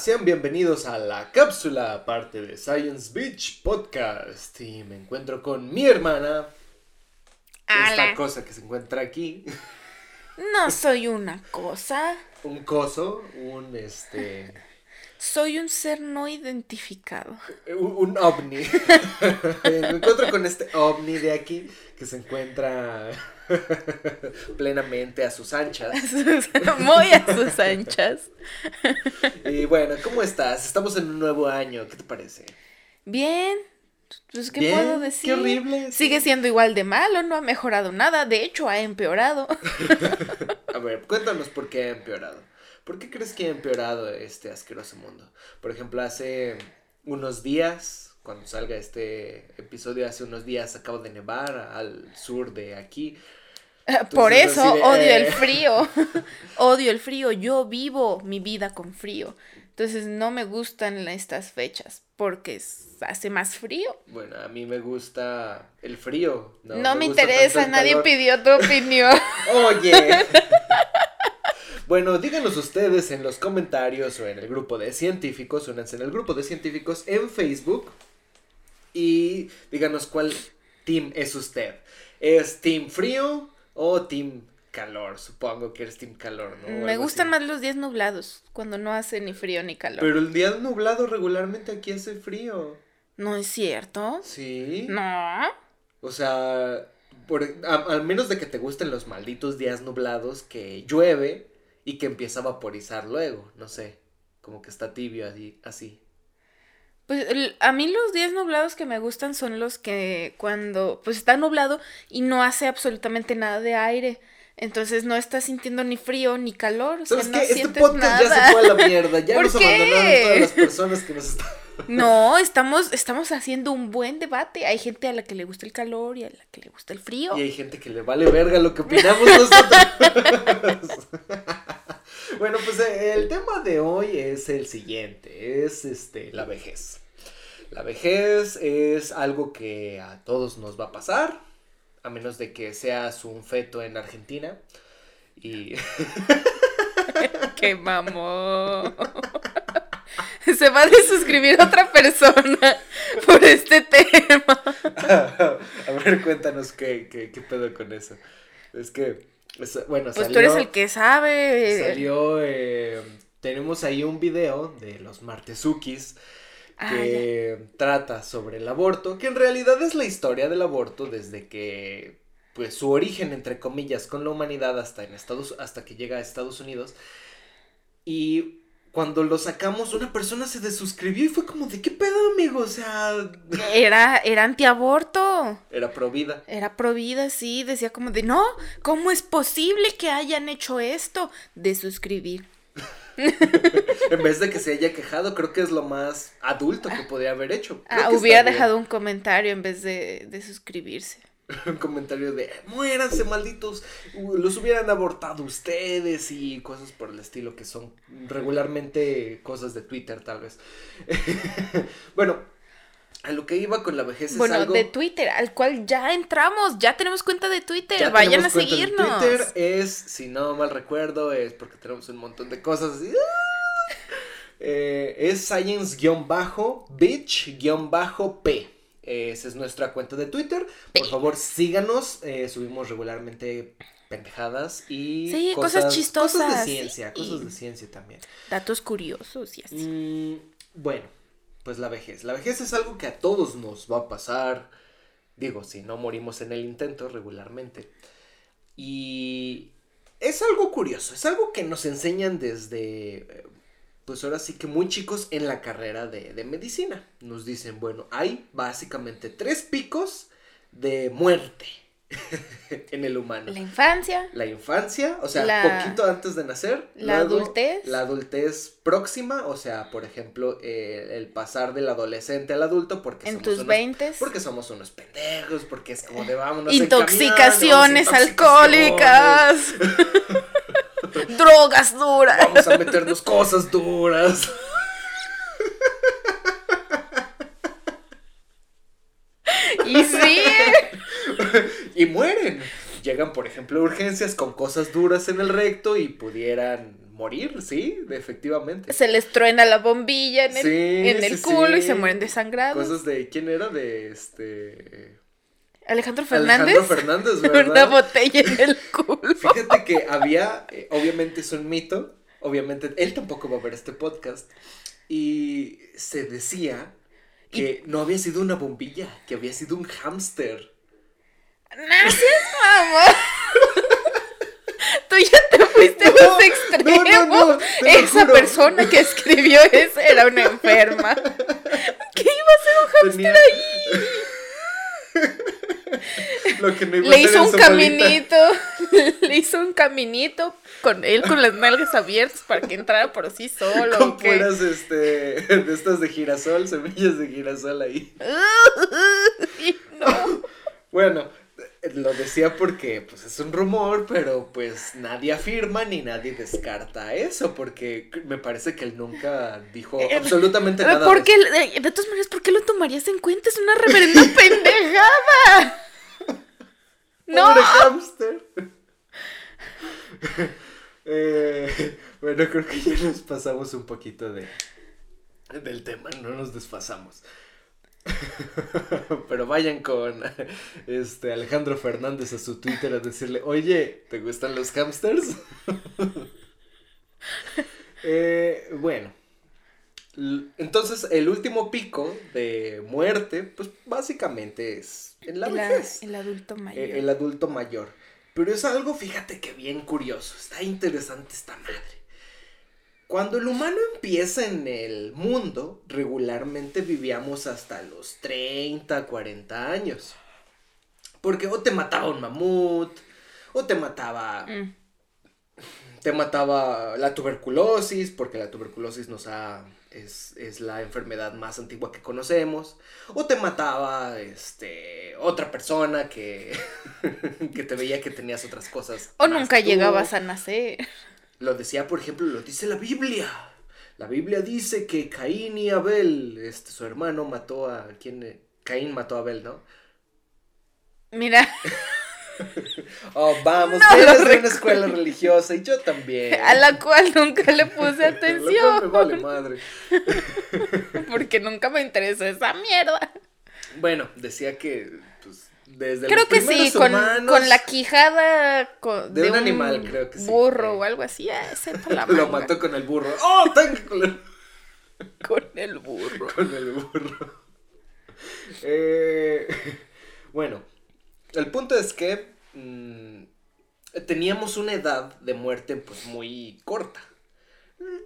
sean bienvenidos a la cápsula, parte de Science Beach Podcast. Y me encuentro con mi hermana. Esta cosa que se encuentra aquí. No soy una cosa. Un coso, un este. Soy un ser no identificado. Un, ovni. me encuentro con este ovni de aquí que se encuentra plenamente a sus anchas. Muy a sus anchas. y bueno, ¿cómo estás? Estamos en un nuevo año, ¿qué te parece? Bien. Pues, ¿qué puedo decir? Qué horrible. Sigue siendo igual de malo, no ha mejorado nada, de hecho ha empeorado. a ver, cuéntanos por qué ha empeorado. ¿Por qué crees que ha empeorado este asqueroso mundo? Por ejemplo, hace unos días, cuando salga este episodio, hace unos días acaba de nevar al sur de aquí. Por eso odio el eh. frío. odio el frío. Yo vivo mi vida con frío. Entonces no me gustan estas fechas porque hace más frío. Bueno, a mí me gusta el frío. No, me, interesa, nadie pidió tu opinión. Oye. bueno, díganos ustedes en los comentarios o en el grupo de científicos, únanse en el grupo de científicos en Facebook y díganos cuál team es usted. ¿Es team frío o team calor, supongo que eres team calor, ¿no? Me gustan más los días nublados, cuando no hace ni frío ni calor. Pero el día nublado regularmente aquí hace frío. ¿No es cierto? Sí. No. O sea, por, al menos de que te gusten los malditos días nublados que llueve y que empieza a vaporizar luego, no sé, como que está tibio así. así. Pues a mí los días nublados que me gustan son los que cuando pues está nublado y no hace absolutamente nada de aire. Entonces no estás sintiendo ni frío ni calor. O sea, no Este podcast ya se fue a la mierda. Ya nos abandonaron todas las personas que nos están. No, estamos, estamos haciendo un buen debate. Hay gente a la que le gusta el calor y a la que le gusta el frío. Y hay gente que le vale verga lo que opinamos nosotros. bueno, pues eh, el tema de hoy es el siguiente. Es este la vejez. La vejez es algo que a todos nos va a pasar a menos de que seas un feto en Argentina. Y. ¡Qué mamón! Se va a desuscribir otra persona por este tema. a ver, cuéntanos qué, qué, qué, pedo con eso. Es que, bueno, Pues tú eres el que sabe. Salió, eh, tenemos ahí un video de los Martezukis Ah, que trata sobre el aborto, que en realidad es la historia del aborto desde que pues su origen entre comillas con la humanidad hasta en Estados hasta que llega a Estados Unidos y cuando lo sacamos una persona se desuscribió y fue como de qué pedo amigo, o sea, era era antiaborto. Era provida. Era provida, sí, decía como de, "No, ¿cómo es posible que hayan hecho esto?" de suscribir. en vez de que se haya quejado, creo que es lo más adulto que podría haber hecho. Ah, hubiera dejado un comentario en vez de, suscribirse. un comentario de muéranse malditos, los hubieran abortado ustedes y cosas por el estilo que son regularmente cosas de Twitter tal vez. bueno, a lo que iba con la vejez bueno, es algo... de Twitter, al cual ya entramos, ya tenemos cuenta de Twitter, vayan a seguirnos. Twitter es, si no mal recuerdo, es porque tenemos un montón de cosas así. Eh, es science-bitch-p. Esa es nuestra cuenta de Twitter. Por favor, síganos. Eh, subimos regularmente pendejadas y sí, cosas, chistosas. Cosas de ciencia, cosas de ciencia también. Datos curiosos y así. Mm, bueno, pues la vejez. La vejez es algo que a todos nos va a pasar. Digo, si no morimos en el intento regularmente. Y es algo curioso, es algo que nos enseñan desde, pues ahora sí que muy chicos en la carrera de, de medicina. Nos dicen, bueno, hay básicamente tres picos de muerte. en el humano. La infancia. La infancia, o sea, poquito antes de nacer. La adultez. La adultez próxima, o sea, por ejemplo, eh, el pasar del adolescente al adulto porque en tus veintes. Porque somos unos pendejos, porque es como de vámonos. Intoxicaciones alcohólicas. Drogas duras. Vamos a meternos cosas duras. y sí. y mueren. llegan, por ejemplo, a urgencias con cosas duras en el recto y pudieran morir, sí, efectivamente. Se les truena la bombilla en el, Sí, en el sí, culo y se mueren desangrados. Cosas de, ¿quién era? De este... Alejandro Fernández. Alejandro Fernández, Una ¿verdad? botella en el culo. Fíjate que había, eh, obviamente es un mito, obviamente él tampoco va a ver este podcast, y se decía que no había sido una bombilla, que había sido un hámster. Gracias, mamá. Tú ya te fuiste a No, los extremos. no, no, Esa persona que escribió eso era una enferma. ¿Qué iba a hacer un hámster Tenía- ahí? Lo que no iba a Le hizo un caminito. Le hizo un caminito con él con las nalgas abiertas para que entrara por sí solo. Con puras, este, de estas de girasol, semillas de girasol ahí. No. Bueno, lo decía porque, pues, es un rumor, pero, pues, nadie afirma ni nadie descarta eso, porque me parece que él nunca dijo Eh, absolutamente nada. ¿Por de qué? De, todas maneras, ¿por qué lo tomarías en cuenta? Es una reverenda pendejada. No. Eh, bueno, creo que ya nos pasamos un poquito de del tema, no nos desfasamos. Pero vayan con este Alejandro Fernández a su Twitter a decirle, oye, ¿te gustan los hamsters? Eh, bueno, entonces el último pico de muerte, pues básicamente es en la El, a- vejez. el adulto mayor. Eh, el adulto mayor. Pero es algo, fíjate que bien curioso, está interesante esta madre. Cuando el humano empieza en el mundo, regularmente vivíamos hasta los 30, 40 años. Porque o te mataba un mamut, o te mataba Mm. te mataba la tuberculosis, porque la tuberculosis nos ha, es, es la enfermedad más antigua que conocemos, o te mataba este, otra persona que, que te veía que tenías otras cosas. O nunca tú. llegabas a nacer. Lo decía, por ejemplo, lo dice la Biblia. La Biblia dice que Caín y Abel, este, su hermano, mató a... ¿Quién? Caín mató a Abel, ¿no? Mira, Oh, vamos, No eres de una escuela religiosa y yo también. a la cual nunca le puse atención. me vale madre. Porque nunca me interesó esa mierda. Bueno, decía que desde Creo los que sí, con, con la quijada con- De un animal, creo que sí. burro Eh. o algo así. Ah, la lo mató con el burro. ¡Oh, tengo con el, con el burro. con el burro! Eh, bueno, el punto es que mm, teníamos una edad de muerte pues muy corta.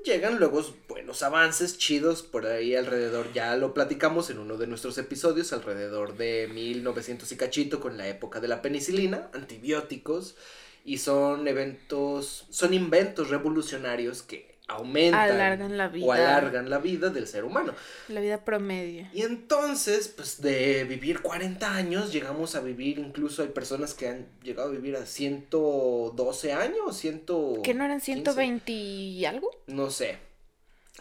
Llegan luego buenos avances chidos por ahí alrededor, ya lo platicamos en uno de nuestros episodios, alrededor de 1900 y cachito con la época de la penicilina, antibióticos, y son eventos, son inventos revolucionarios que aumentan Alargan la vida. o alargan la vida del ser humano. La vida promedio. Y entonces, pues de vivir 40 años, llegamos a vivir, incluso hay personas que han llegado a vivir a 112 años, 100... ¿Que no eran 120 y algo? No sé.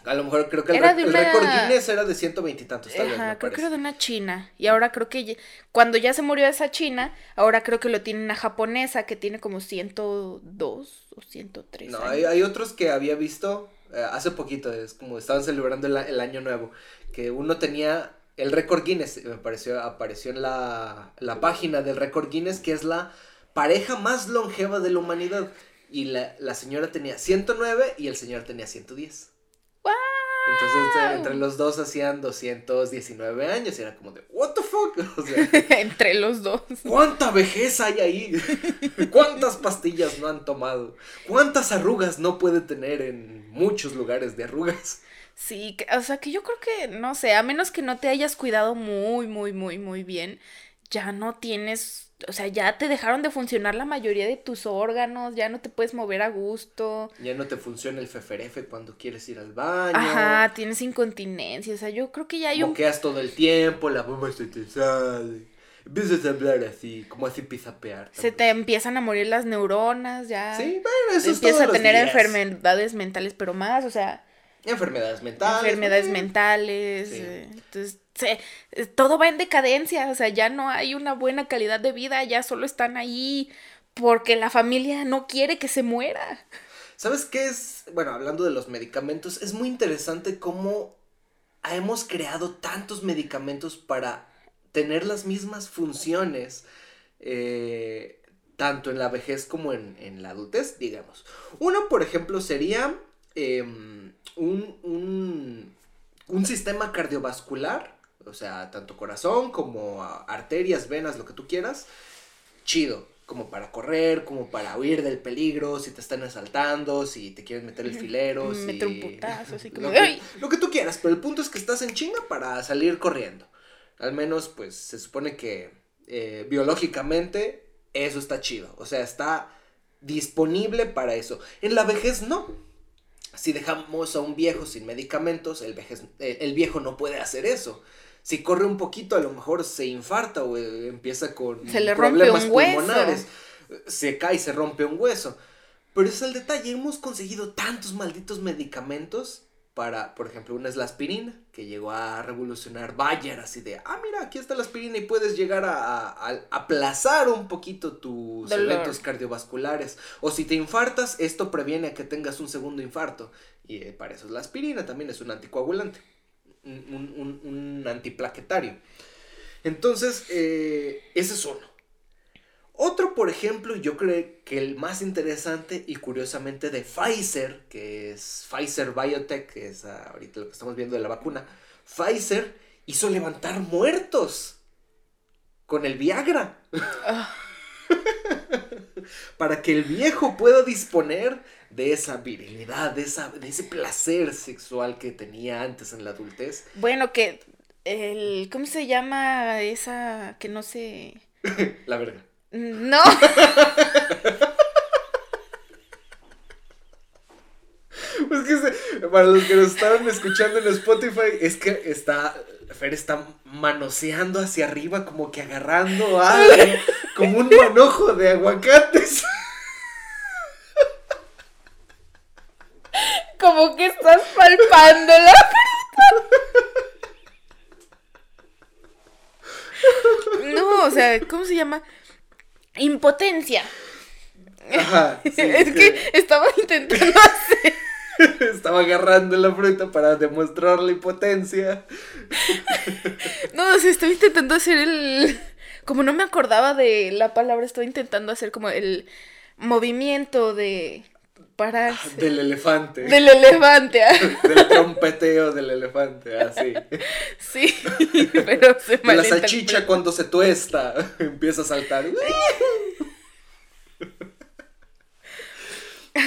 A lo mejor creo que el, Era de el récord Guinness era de 120 y tantos, tal vez, Ajá, me creo que era de una china. Y ahora creo que ya- cuando ya se murió esa china, ahora creo que lo tiene una japonesa que tiene como 102 o 103. No, años. hay, hay otros que había visto eh, hace poquito, es como estaban celebrando el año nuevo, que uno tenía el récord Guinness, me pareció, apareció en la, la página del récord Guinness, que es la pareja más longeva de la humanidad. Y la, la señora tenía 109 y el señor tenía 110. Entonces entre- los dos hacían 219 años y era como de, ¿What the fuck? O sea, Entre los dos. ¿Cuánta vejez hay ahí? ¿Cuántas pastillas no han tomado? ¿Cuántas arrugas no puede tener en muchos lugares de arrugas? Sí, o sea que yo creo que, no sé, a menos que no te hayas cuidado muy, muy, muy, muy bien, ya no tienes, o sea, ya te dejaron de funcionar la mayoría de tus órganos, ya no te puedes mover a gusto. Ya no te funciona el feferefe cuando quieres ir al baño. Ajá, tienes incontinencia, o sea, yo creo que ya hay un... Moqueas todo el tiempo, la bomba se te sale. Empiezas a hablar así, como así pizapear. Se te empiezan a morir las neuronas, ya. Sí, bueno, eso es Empiezas a tener días. enfermedades mentales, pero más, o sea, Enfermedades mentales. enfermedades mentales. Sí. eh, entonces, se- todo va en decadencia, o sea, ya no hay una buena calidad de vida, ya solo están ahí porque la familia no quiere que se muera. ¿Sabes qué es? Bueno, hablando de los medicamentos, es muy interesante cómo hemos creado tantos medicamentos para tener las mismas funciones, eh, tanto en la vejez como en, la adultez, digamos. Uno, por ejemplo, sería em, un, un, un sistema cardiovascular, o sea, tanto corazón como arterias, venas, lo que tú quieras, chido como para correr, como para huir del peligro, si te están asaltando, si te quieren meter el filero, si... Meter un putazo, así como... Lo que, lo que tú quieras, pero el punto es que estás en chinga para salir corriendo. Al menos, pues, se supone que eh, biológicamente eso está chido. O sea, está disponible para eso. En la vejez no. Si dejamos a un viejo sin medicamentos, el, vejez, eh, el viejo no puede hacer eso si corre un poquito, a lo mejor se infarta o empieza con se le problemas rompe un pulmonares. Se cae, se rompe un hueso. Pero ese es el detalle, hemos conseguido tantos malditos medicamentos para, por ejemplo, una es la aspirina, que llegó a revolucionar Bayer, así de, ah, mira, aquí está la aspirina y puedes llegar a, aplazar un poquito tus eventos cardiovasculares. O si te infartas, esto previene a que tengas un segundo infarto. Y eh, para eso es la aspirina, también es un anticoagulante un, antiplaquetario. Entonces, eh, ese es uno. Otro, por ejemplo, yo creo que el más interesante y curiosamente de Pfizer, que es Pfizer Biotech, que es ahorita lo que estamos viendo de la vacuna, Pfizer hizo levantar muertos con el Viagra. Ah. Para que el viejo pueda disponer de esa virilidad, de, esa, de ese placer sexual que tenía antes en la adultez. Bueno, que el, ¿cómo se llama esa que no sé? la verga. No. Pues que para los que nos estaban escuchando en Spotify, es que está, Fer está manoseando hacia arriba, como que agarrando algo, como un manojo de aguacates. como que estás palpando la No, o sea, ¿cómo se llama? Impotencia. Ajá, es que estaba intentando hacer. Estaba agarrando la fruta para demostrar la impotencia. No, o sea, estaba intentando hacer el. Como no me acordaba de la palabra, estaba intentando hacer como el movimiento de pararse. Ah, del elefante. Del elefante. Ah. del trompeteo del elefante, así. sí, pero se me La salchicha cuando se tuesta empieza a saltar.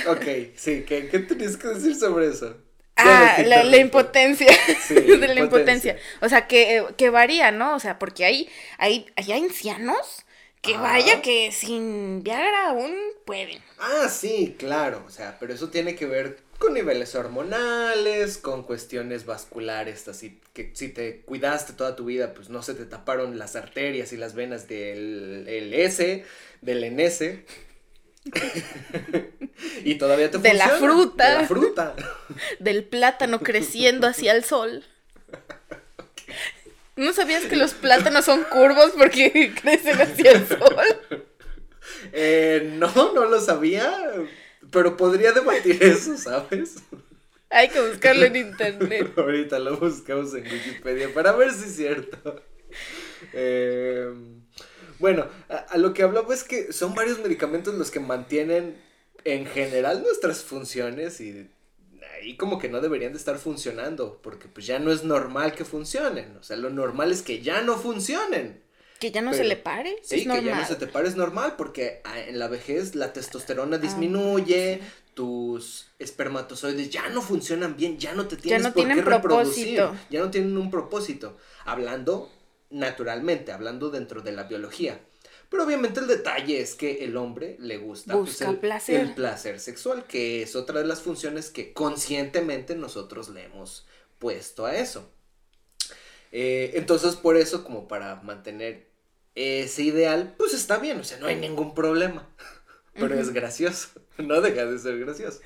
ok, sí, ¿qué, ¿qué tenías que decir sobre eso? Ah, la, impotencia. de la impotencia. O sea, que, que, varía, ¿no? O sea, porque hay, hay, hay ancianos que vaya que sin Viagra aún pueden. Ah, sí, claro. O sea, pero eso tiene que ver con niveles hormonales, con cuestiones vasculares, así que si te cuidaste toda tu vida, pues no se te taparon las arterias y las venas del el S, del NS. y todavía te de la fruta. De la fruta. Del plátano creciendo hacia el sol. ¿No sabías que los plátanos son curvos porque crecen hacia el sol? Eh, no, no lo sabía, pero podría debatir eso, ¿sabes? Hay que buscarlo en internet. Ahorita lo buscamos en Wikipedia para ver si es cierto. Eh, bueno, a, lo que hablaba es que son varios medicamentos los que mantienen en general nuestras funciones y ahí como que no deberían de estar funcionando, porque pues ya no es normal que funcionen, o sea, lo normal es que ya no funcionen. Que ya no se le pare. Sí, que ya no se te pare es normal, porque ah, en la vejez la testosterona ah, disminuye, tus espermatozoides ya no funcionan bien, ya no te tienes ya no por tienen qué reproducir, ya no tienen un propósito, hablando naturalmente, hablando dentro de la biología. Pero obviamente el detalle es que el hombre le gusta pues, el, placer. el placer sexual, que es otra de las funciones que conscientemente nosotros le hemos puesto a eso. Eh, entonces, por eso, como para mantener ese ideal, pues está bien, o sea, no hay ningún problema. Pero es gracioso, no deja de ser gracioso.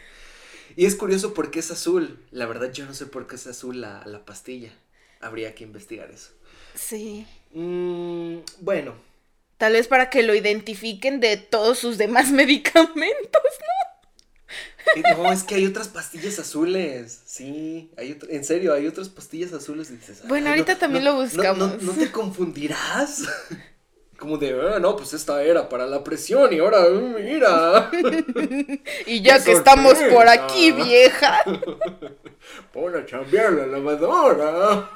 Y es curioso porque es azul. La verdad, yo no sé por qué es azul la, la pastilla. Habría que investigar eso. Sí. Mm, bueno, Tal vez para que lo identifiquen de todos sus demás medicamentos, ¿no? No, es que hay otras pastillas azules. Sí, hay en serio, hay otras pastillas azules. dices, bueno, ahorita también lo buscamos. No, te confundirás. Como de, ah, no, pues esta era para la presión y ahora, mira. y ya que estamos por aquí, vieja. Pon a cambiar la lavadora.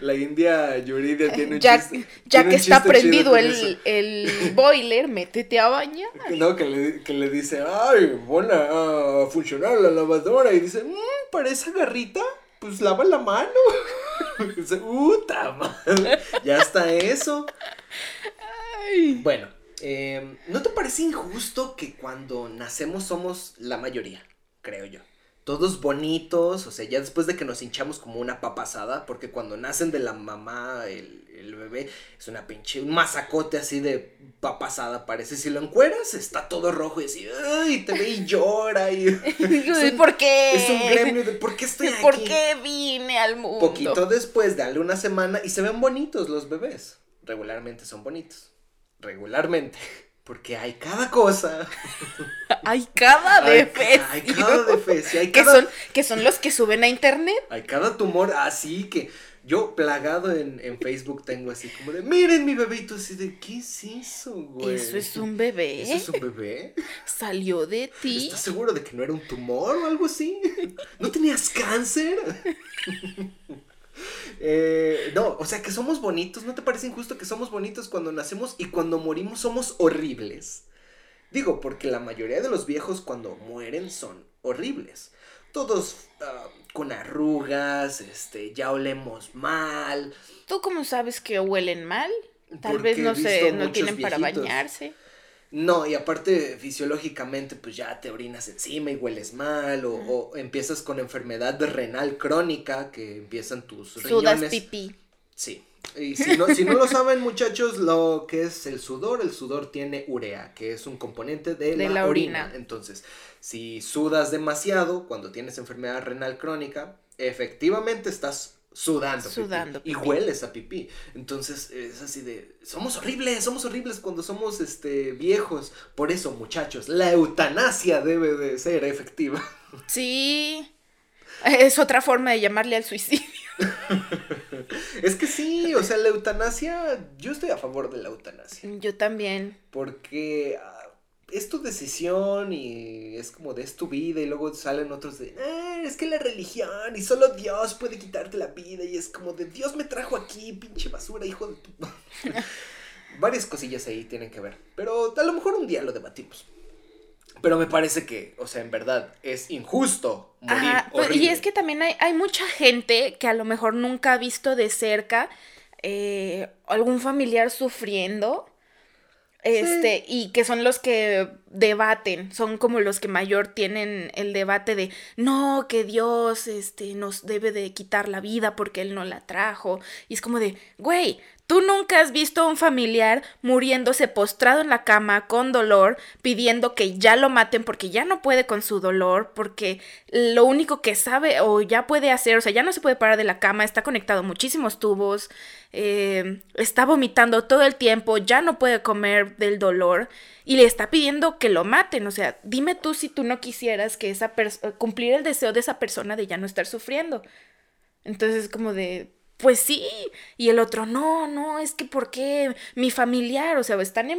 La India Yuridia tiene un ya, chiste. Ya que está prendido el, el, boiler, métete a bañar. No, que le, que le dice, ay, buena a funcionar la lavadora. Y dice, mmm, para esa garrita, pues lava la mano. y dice, puta madre, ya está eso. Ay. Bueno, eh, ¿no te parece injusto que cuando nacemos somos la mayoría? Creo yo todos bonitos, o sea, ya después de que nos hinchamos como una papasada, porque cuando nacen de la mamá el, bebé es una pinche, un masacote así de papasada, parece, si lo encueras está todo rojo y así, ay, te ve y llora y... ¿Por qué? Es un gremio de, ¿por qué estoy aquí? ¿Por qué vine al mundo? Poquito después, dale una semana y se ven bonitos los bebés, regularmente son bonitos, regularmente. Porque hay cada cosa. hay cada defecio. Hay, cada defecio. Hay que, son, que son los que suben a internet. Hay cada tumor así que yo plagado en, en, Facebook tengo así como de, miren mi bebito, así de, ¿qué es eso, güey? Eso es un bebé. ¿Eso es un bebé? Salió de ti. ¿Estás seguro de que no era un tumor o algo así? ¿No tenías cáncer? Eh, no, o sea que somos bonitos, ¿no te parece injusto que somos bonitos cuando nacemos y cuando morimos somos horribles? Digo, porque la mayoría de los viejos cuando mueren son horribles. Todos ah, con arrugas, este, ya olemos mal. ¿Tú cómo sabes que huelen mal? Tal vez no sé, no tienen para bañarse. No, y aparte fisiológicamente pues ya te orinas encima y hueles mal o, empiezas con enfermedad renal crónica que empiezan tus Sudas pipí. Sí. Y si no, si no lo saben muchachos, lo que es el sudor, el sudor tiene urea, que es un componente de, la, orina. Entonces, si sudas demasiado cuando tienes enfermedad renal crónica, efectivamente estás sudando. Sudando. Y hueles a pipí. Entonces es así de, somos horribles, somos horribles cuando somos este, viejos. Por eso, muchachos, la eutanasia debe de ser efectiva. Sí. Es otra forma de llamarle al suicidio. es que sí, o sea, la eutanasia, yo estoy a favor de la eutanasia. Yo también. Porque es tu decisión y es como de es tu vida y luego salen otros de, eh, es que la religión y solo Dios puede quitarte la vida y es como de Dios me trajo aquí, pinche basura, hijo de tu... Varias cosillas ahí tienen que ver, pero a lo mejor un día lo debatimos. Pero me parece que, o sea, en verdad, es injusto morir. Pues, y es que también hay, hay, mucha gente que a lo mejor nunca ha visto de cerca eh, algún familiar sufriendo este, y que son los que debaten, son como los que mayor tienen el debate de no, que Dios este, nos debe de quitar la vida porque Él no la trajo. Y es como de, güey, Tú nunca has visto a un familiar muriéndose postrado en la cama con dolor, pidiendo que ya lo maten porque ya no puede con su dolor, porque lo único que sabe o ya puede hacer, o sea, ya no se puede parar de la cama, está conectado muchísimos tubos, eh, está vomitando todo el tiempo, ya no puede comer del dolor y le está pidiendo que lo maten. O sea, dime tú si tú no quisieras que esa cumplir el deseo de esa persona de ya no estar sufriendo. Entonces, como de, pues sí. Y el otro, no, no, es que ¿por qué mi familiar? O sea, están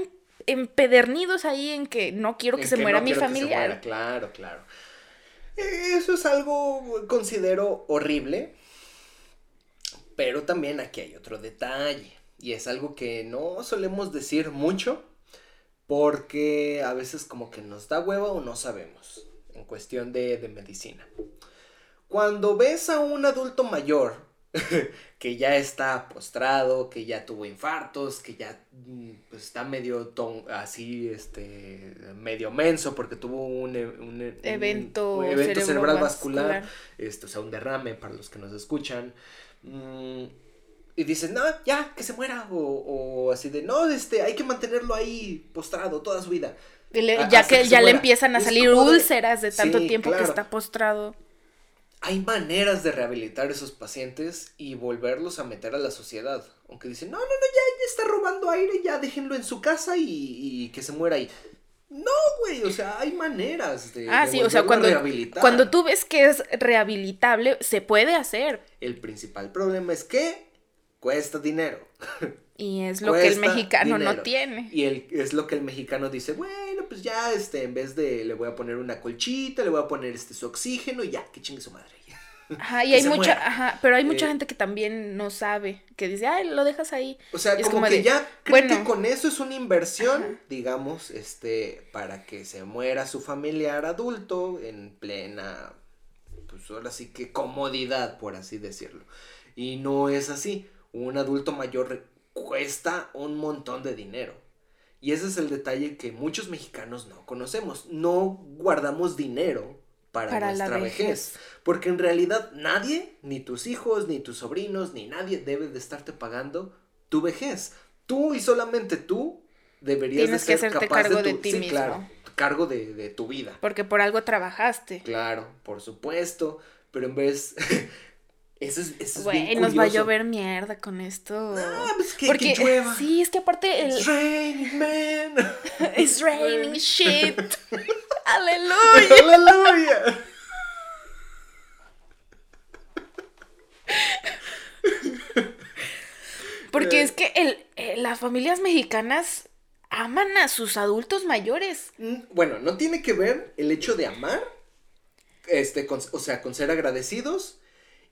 empedernidos ahí en que no quiero que se muera mi familiar. Claro, claro. Eso es algo, considero, horrible. Pero también aquí hay otro detalle. Y es algo que no solemos decir mucho. Porque a veces como que nos da huevo o no sabemos. En cuestión de, de medicina. Cuando ves a un adulto mayor que ya está postrado, que ya tuvo infartos, que ya mm, pues, está medio así, este, medio menso porque tuvo un, e, evento, cerebral vascular, Esto, o sea, un derrame para los que nos escuchan. Mm, y dicen, no, ya, que se muera, o, así de, no, este, hay que mantenerlo ahí postrado toda su vida. ya que, ya le empiezan a salir úlceras de tanto tiempo que está postrado. Hay maneras de rehabilitar a esos pacientes y volverlos a meter a la sociedad. Aunque dicen, no, no, no, ya, ya está robando aire, ya déjenlo en su casa y, y que se muera ahí. No, güey, o sea, hay maneras de, Ah, de sí, o sea, cuando, rehabilitar. cuando tú ves que es rehabilitable, se puede hacer. El principal problema es que cuesta dinero. Y es lo que el mexicano no tiene. Y el, es lo que el mexicano dice, bueno, pues ya, este, en vez de, le voy a poner una colchita, le voy a poner este su oxígeno y ya, que chingue su madre. Ajá, y hay mucha, muera. ajá, pero hay mucha Eh, gente que también no sabe, que dice, ay, lo dejas ahí. O sea, como, como que de, ya creen bueno. que con eso es una inversión, Ajá. digamos, este, para que se muera su familiar adulto en plena, pues ahora sí que comodidad, por así decirlo. Y no es así. Un adulto mayor cuesta un montón de dinero. Y ese es el detalle que muchos mexicanos no conocemos. No guardamos dinero para, Para nuestra vejez. vejez. Porque en realidad nadie, ni tus hijos, ni tus sobrinos, ni nadie debe de estarte pagando tu vejez. Tú y solamente tú deberías Tienes de que ser hacerte capaz cargo de, de tu, ti sí, mismo. claro, cargo de, de tu vida. Porque por algo trabajaste. Claro, por supuesto. Pero en vez. eso es, eso es Güey, bien nos va a llover mierda con esto. Ah, pues que, Porque que llueva. sí, es que aparte el It's raining, man. It's raining shit. Aleluya. Aleluya. Porque Eh. es que el, eh, las familias mexicanas aman a sus adultos mayores. Mm, Bueno, no tiene que ver el hecho de amar, este, con- o sea, con ser agradecidos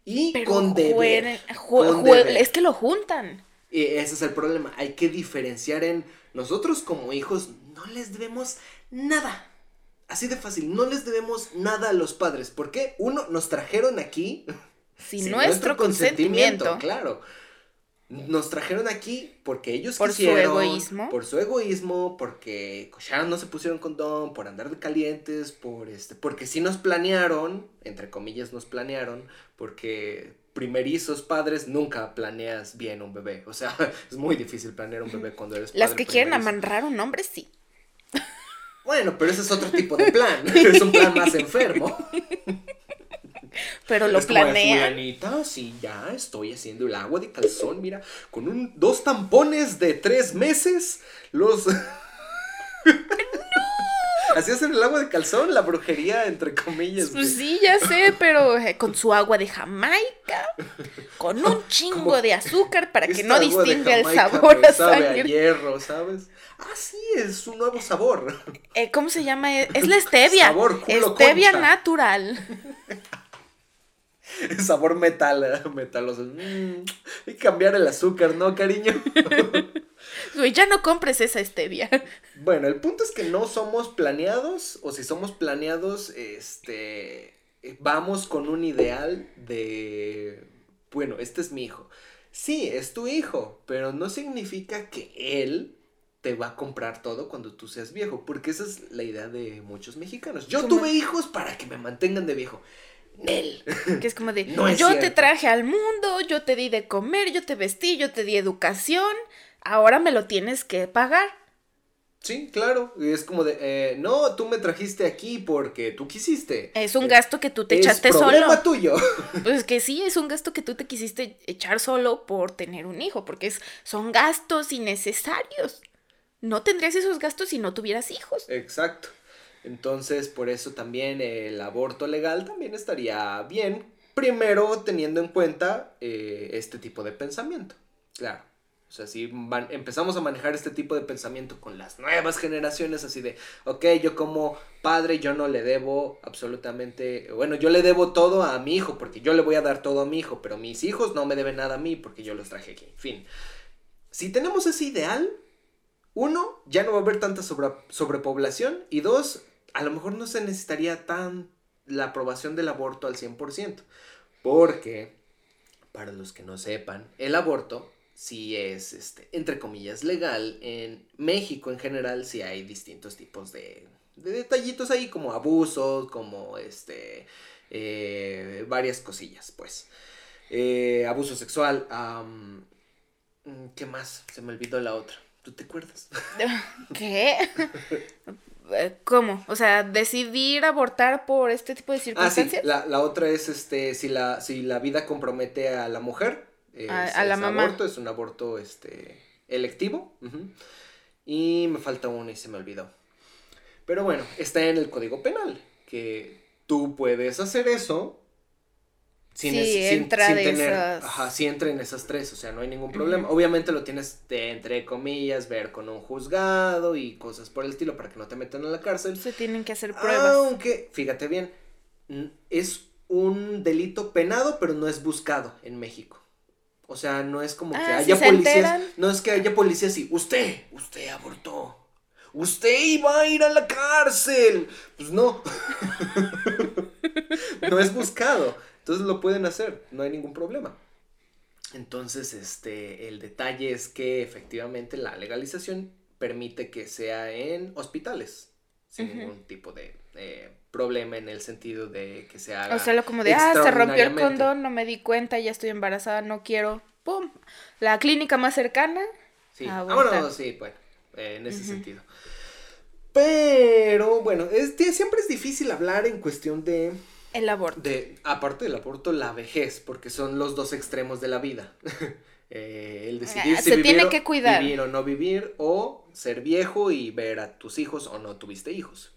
y Pero con deber. con es que lo juntan. Y ese es el problema. Hay que diferenciar en nosotros como hijos no les debemos nada. Así de fácil, no les debemos nada a los padres. ¿Por qué? Uno, nos trajeron aquí Sin, sin nuestro, consentimiento. Claro. Nos trajeron aquí porque ellos Por su quisieron. egoísmo. Por su egoísmo, porque cocharon, no se pusieron condón, por andar de calientes, por este, porque sí nos planearon, entre comillas nos planearon, porque primerizos padres nunca planeas bien un bebé. O sea, es muy difícil planear un bebé cuando eres Las padre que quieren primerizo. amarrar un hombre, sí. Bueno, pero ese es otro tipo de plan. es un plan más enfermo. Pero lo planean. Sí, ya estoy haciendo el agua de calzón, mira, con un, dos tampones de tres meses, los... Así hacen el agua de calzón, la brujería, entre comillas. Pues sí, ya sé, pero eh, con su agua de Jamaica, con un chingo Como- de azúcar para que Esta no distinga el sabor a sabe a hierro, ¿sabes? Ah, sí, es un nuevo sabor. Eh, ¿Cómo se llama? Es la stevia. Sabor culo stevia concha. natural. sabor metal, metaloso. Mm, hay que cambiar el azúcar, ¿no, cariño? Güey, ya no compres esa stevia. Bueno, el punto es que no somos planeados, o si somos planeados, este, vamos con un ideal de, bueno, este es mi hijo. Sí, es tu hijo, pero no significa que él te va a comprar todo cuando tú seas viejo, porque esa es la idea de muchos mexicanos. Yo tuve hijos para que me mantengan de viejo. Nel. Que es como de, No es yo te traje al mundo, yo te di de comer, yo te vestí, yo te di educación, ahora me lo tienes que pagar. Sí, claro. Y es como de, eh, no, tú me trajiste aquí porque tú quisiste. Es un Eh, gasto que tú te es echaste problema solo. tuyo. Pues que sí, es un gasto que tú te quisiste echar solo por tener un hijo, porque es, son gastos innecesarios. No tendrías esos gastos si no tuvieras hijos. Exacto. Entonces, por eso también el aborto legal también estaría bien. Primero, teniendo en cuenta eh, este tipo de pensamiento. Claro. O sea, si empezamos a manejar este tipo de pensamiento con las nuevas generaciones, así de, ok, yo como padre, yo no le debo absolutamente, bueno, yo le debo todo a mi hijo, porque yo le voy a dar todo a mi hijo, pero mis hijos no me deben nada a mí, porque yo los traje aquí. Fin. Si tenemos ese ideal, uno, ya no va a haber tanta sobre- sobrepoblación. Y dos, a lo mejor no se necesitaría tan la aprobación del aborto al 100%. Porque, para los que no sepan, el aborto sí es, este, entre comillas, legal. En México en general sí hay distintos tipos de, de detallitos ahí, como abusos, como este, eh, varias cosillas, pues. Eh, abuso sexual. ¿Qué más? Se me olvidó la otra. ¿Tú te acuerdas? ¿Qué? eh, ¿Cómo? O sea, decidir abortar por este tipo de circunstancias. Ah, sí. La, otra es este si la, si la vida compromete a la mujer. a, la mamá. Aborto, es un aborto este electivo. Y me falta uno y se me olvidó. Pero bueno, está en el Código Penal. Que tú puedes hacer eso sin, entra tener, ajá, sí entra en esas tres, o sea, no hay ningún problema. Obviamente lo tienes de, entre comillas, ver con un juzgado y cosas por el estilo para que no te metan a la cárcel. Se tienen que hacer pruebas. Aunque, fíjate bien, es un delito penado, pero no es buscado en México. O sea, no es como que ah, haya policías, no es que haya policías y usted, usted abortó. Usted iba a ir a la cárcel. Pues no. no es buscado. Entonces lo pueden hacer, no hay ningún problema. Entonces, este, el detalle es que efectivamente la legalización permite que sea en hospitales, sin ningún tipo de problema en el sentido de que se haga. O sea, lo como de, ah, se rompió el condón, no me di cuenta, ya estoy embarazada, no quiero, ¡pum! La clínica más cercana. Sí, ah, bueno, sí, bueno, en ese sentido. Pero, bueno, es, siempre es difícil hablar en cuestión de el aborto. De, aparte del aborto, la vejez, porque son los dos extremos de la vida. Eh, el decidir ah, si vivir, que cuidar. vivir o no vivir, o ser viejo y ver a tus hijos o no tuviste hijos.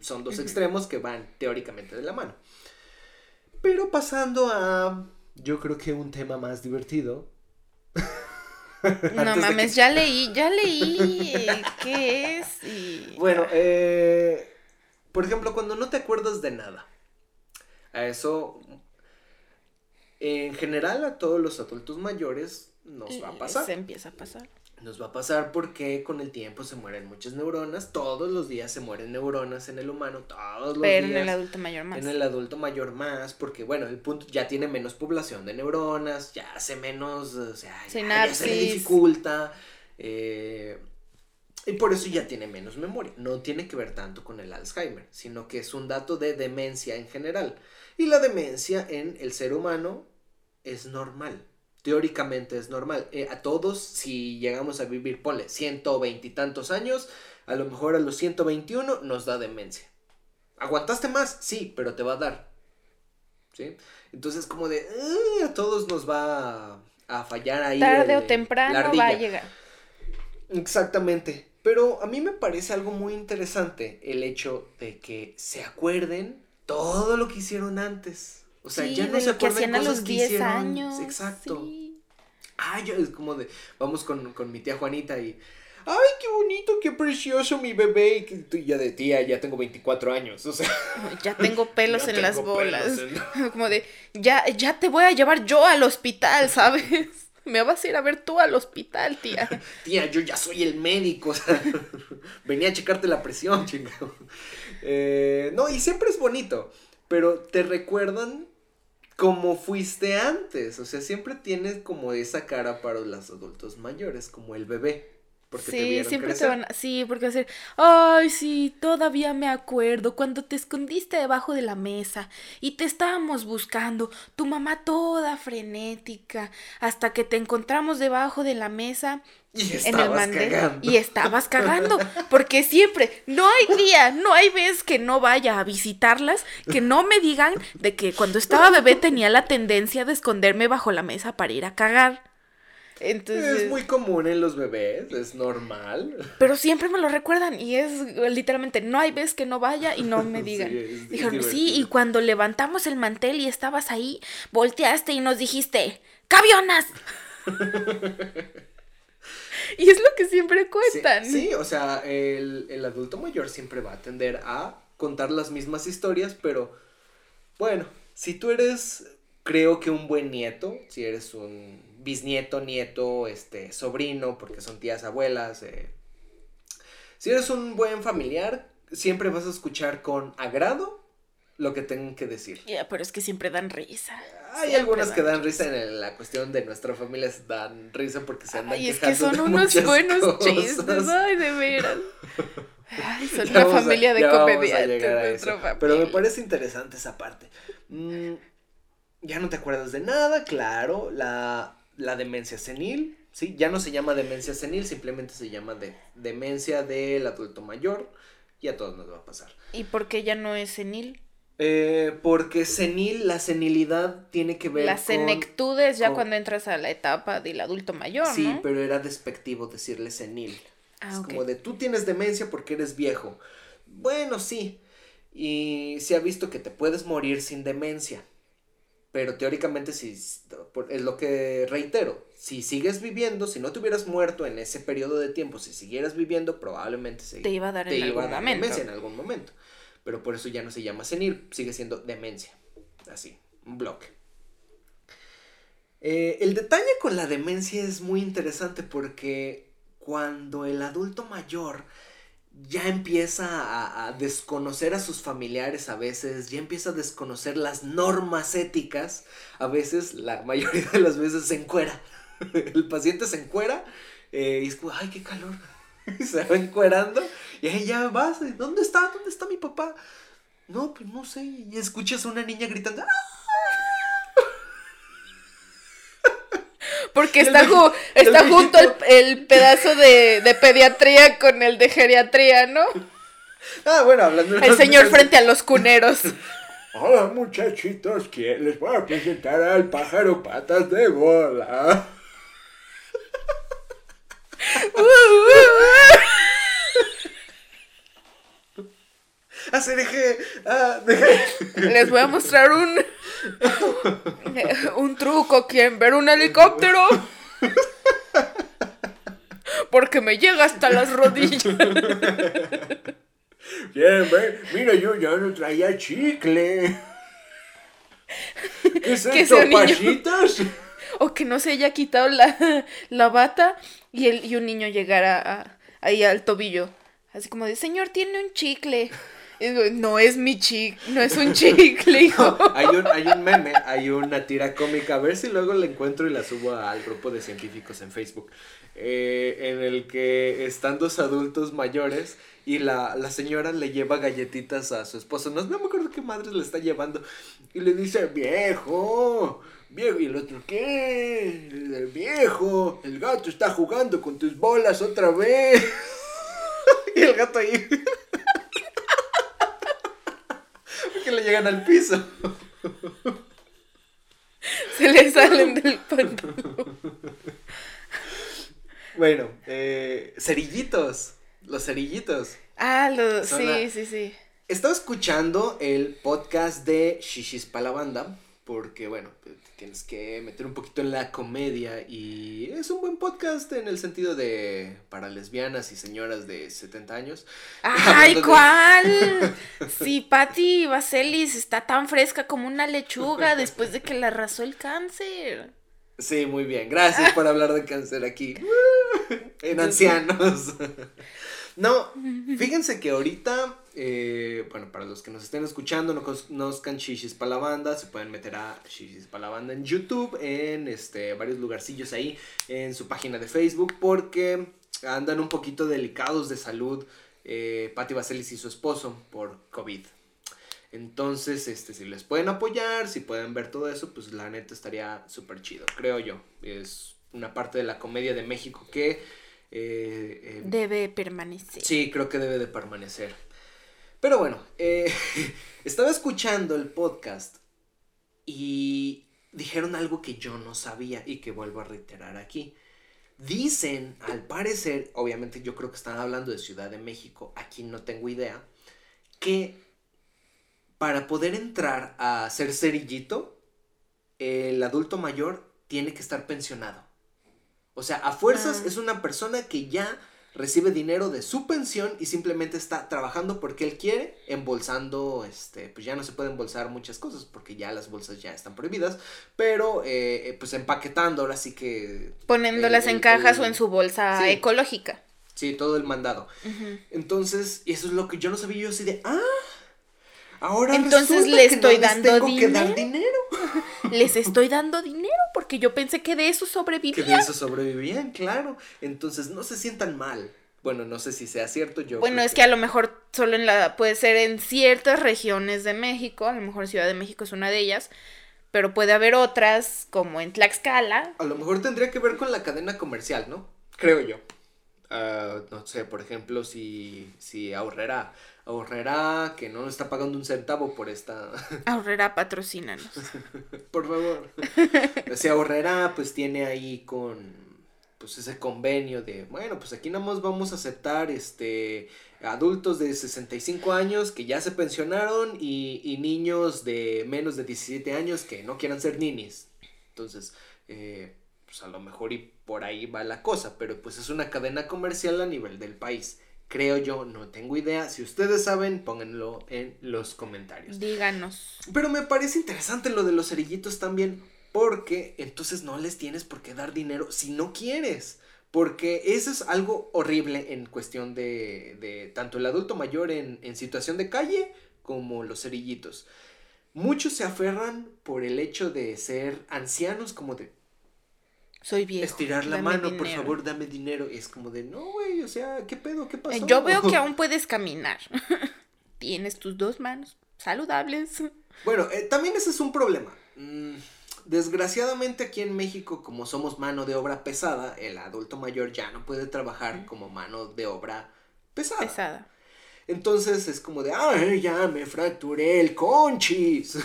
Son dos extremos que van teóricamente de la mano. Pero pasando a, yo creo que un tema más divertido. no mames, ya leí, ya leí qué es. Bueno, eh, por ejemplo, cuando no te acuerdas de nada. A eso, en general, a todos los adultos mayores nos va a pasar. Se empieza a pasar. Nos va a pasar porque con el tiempo se mueren muchas neuronas, todos los días se mueren neuronas en el humano, todos los Pero días. en el adulto mayor más. En el adulto mayor más, porque bueno, el punto ya tiene menos población de neuronas, ya hace menos, o sea, ya, se le dificulta. Eh, y por eso ya tiene menos memoria. No tiene que ver tanto con el Alzheimer, sino que es un dato de demencia en general. Y la demencia en el ser humano es normal. Teóricamente es normal. Eh, a todos, si llegamos a vivir, ponle, 120 y tantos años, a lo mejor a los 121 nos da demencia. ¿Aguantaste más? Sí, pero te va a dar. ¿Sí? Entonces, como de, a todos nos va a, fallar ahí. Tarde o temprano va a llegar. Exactamente. Pero a mí me parece algo muy interesante el hecho de que se acuerden todo lo que hicieron antes. O sea, ya no se acuerdan cosas a los 10 años. Exacto. Ay, yo es como de, vamos con, mi tía Juanita y, ay, qué bonito, qué precioso mi bebé. Y ya de tía, ya tengo 24 años, o sea. Ya tengo pelos en las bolas. Como de, ya, ya te voy a llevar yo al hospital, ¿sabes? Me vas a ir a ver tú al hospital, tía. tía, yo ya soy el médico, o sea, venía a checarte la presión, chingado. Eh, no, y siempre es bonito, pero te recuerdan como fuiste antes. O sea, siempre tienes como esa cara para los adultos mayores, como el bebé. Porque sí, siempre te van a, sí, porque va a ser, ay, sí, todavía me acuerdo cuando te escondiste debajo de la mesa y te estábamos buscando, tu mamá toda frenética, hasta que te encontramos debajo de la mesa y en el mandé y estabas cagando, porque siempre, no hay día, no hay vez que no vaya a visitarlas, que no me digan de que cuando estaba bebé tenía la tendencia de esconderme bajo la mesa para ir a cagar. Entonces, es muy común en los bebés, es normal. Pero siempre me lo recuerdan y es literalmente, no hay vez que no vaya y no me digan. Dijeron, sí, y cuando levantamos el mantel y estabas ahí, volteaste y nos dijiste, ¡Cabionas! y es lo que siempre cuentan. Sí, o sea, el, el adulto mayor siempre va a tender a contar las mismas historias, pero bueno, si tú eres, creo que un buen nieto, si eres un bisnieto, nieto, este, sobrino, porque son tías, abuelas. Eh. Si eres un buen familiar, siempre vas a escuchar con agrado lo que tengan que decir. Ya, pero es que siempre dan risa. Hay algunas que dan risa en la cuestión de nuestra familia, dan risa porque se andan Ay, es que son unos buenos chistes, ay, de veras. Ay, son una familia de comediantes. Pero me parece interesante esa parte. Mm, ya no te acuerdas de nada, claro. La la demencia senil, ¿sí? Ya no se llama demencia senil, simplemente se llama de, demencia del adulto mayor. Y a todos nos va a pasar. ¿Y por qué ya no es senil? Eh, porque senil, la senilidad tiene que ver La con... senectud es ya con- cuando entras a la etapa del adulto mayor, Sí, ¿no? pero era despectivo decirle senil. Ah, es como de tú tienes demencia porque eres viejo. Bueno, sí. Y se ha visto que te puedes morir sin demencia. Pero teóricamente si es lo que reitero, si sigues viviendo, si no te hubieras muerto en ese periodo de tiempo, si siguieras viviendo, probablemente se- Te iba a dar te en iba a algún dar momento. demencia en algún momento. Pero por eso ya no se llama senil, sigue siendo demencia. Así, un bloque. Eh, el detalle con la demencia es muy interesante porque cuando el adulto mayor ya empieza a, desconocer a sus familiares a veces, ya empieza a desconocer las normas éticas, a veces, la mayoría de las veces se encuera. El paciente se encuera eh, y es ay, qué calor. Y se va encuerando y ahí ya vas, ¿dónde está? ¿Dónde está mi papá? No, pues no sé. Y escuchas a una niña gritando, ¡ah! Porque está, viejito- ju- está el junto el, pedazo de, de pediatría con el de geriatría, ¿no? Ah, bueno, hablando de El señor frente a los cuneros. Hola muchachitos, les voy a presentar al pájaro patas de bola. Ah, se dejé. Ah, dejé. Les voy a mostrar un un truco. ¿Quieren ver un helicóptero? Porque me llega hasta las rodillas. ¿Quieren ver? Mira, yo ya no traía chicle. ¿Qué es esto, pachitas? O que no se haya quitado la, la bata y, el, y un niño llegara a- ahí al tobillo. Así como de, señor, tiene un chicle. Digo, no es mi chicle, no es un chicle, hijo. hay, un, hay un meme, hay una tira cómica, a ver si luego la encuentro y la subo al grupo de científicos en Facebook, eh, en el que están dos adultos mayores y la, la señora le lleva galletitas a su esposo, no, no me acuerdo qué madre le está llevando, y le dice, viejo, viejo, y el otro, ¿qué? El viejo, el gato está jugando con tus bolas otra vez. y el gato ahí... que le llegan al piso. Se le salen del pantalón. Bueno, eh, cerillitos. Los cerillitos. Ah, lo, Son sí, la- sí, sí. Estaba escuchando el podcast de Shishis pa' la banda. Porque, bueno, tienes que meter un poquito en la comedia. Y es un buen podcast en el sentido de. para lesbianas y señoras de 70 años. ¡Ay, de- cuál! Sí, Patty Vaselis está tan fresca como una lechuga después de que le arrasó el cáncer. Sí, muy bien. Gracias por hablar de cáncer aquí. en ancianos. no, fíjense que ahorita, eh, bueno, para los que nos estén escuchando, no conozcan Shishis pa' la banda, se pueden meter a Shishis pa' la banda en YouTube, en este, varios lugarcillos ahí, en su página de Facebook, porque andan un poquito delicados de salud, eh, Patti Vaselis y su esposo, por COVID. Entonces, este, si les pueden apoyar, si pueden ver todo eso, pues la neta estaría súper chido, creo yo. Es una parte de la comedia de México que... eh, eh, Debe permanecer. Sí, creo que debe de permanecer. Pero bueno, eh, estaba escuchando el podcast y dijeron algo que yo no sabía y que vuelvo a reiterar aquí. Dicen, al parecer, obviamente yo creo que están hablando de Ciudad de México, aquí no tengo idea, que para poder entrar a ser cerillito, el adulto mayor tiene que estar pensionado. O sea, a fuerzas Ah. es una persona que ya recibe dinero de su pensión y simplemente está trabajando porque él quiere, embolsando, este, pues ya no se puede embolsar muchas cosas porque ya las bolsas ya están prohibidas, pero eh, eh, pues empaquetando ahora sí que... Poniéndolas el- en cajas el- o en su bolsa Sí. ecológica. Sí, todo el mandado. Entonces, y eso es lo que yo no sabía, yo así de, ah, ahora Entonces le que estoy no les dando tengo que dar dinero. Les estoy dando dinero porque yo pensé que de eso Que sobrevivía. de eso sobrevivían, claro. Entonces, no se sientan mal. Bueno, no sé si sea cierto, yo... Bueno, es que a lo mejor solo en la puede ser en ciertas regiones de México, a lo mejor Ciudad de México es una de ellas, pero puede haber otras como en Tlaxcala. A lo mejor tendría que ver con la cadena comercial, ¿no? Creo yo. Ah, no sé, por ejemplo, si, si ahorrará, ahorrará que no está pagando un centavo por esta... Ahorrará, patrocínanos. por favor. si ahorrará, pues tiene ahí con pues ese convenio de, bueno, pues aquí nada más vamos a aceptar este adultos de 65 años que ya se pensionaron y, y niños de menos de 17 años que no quieran ser ninis. Entonces, eh, pues a lo mejor y por ahí va la cosa, pero pues es una cadena comercial a nivel del país. Creo yo, no tengo idea. Si ustedes saben, pónganlo en los comentarios. Díganos. Pero me parece interesante lo de los cerillitos también, porque entonces no les tienes por qué dar dinero si no quieres. Porque eso es algo horrible en cuestión de, de tanto el adulto mayor en, en situación de calle como los cerillitos. Muchos se aferran por el hecho de ser ancianos, como de Soy viejo. estirar la mano, por favor, dame dinero. Y es como de, no, güey, o sea, ¿qué pedo? ¿Qué pasó? Yo veo que aún puedes caminar. Tienes tus dos manos saludables. Bueno, eh, también ese es un problema. Mm, desgraciadamente aquí en México, como somos mano de obra pesada, el adulto mayor ya no puede trabajar como mano de obra pesada. Pesada. Entonces es como de, ay, ya me fracturé el conchis.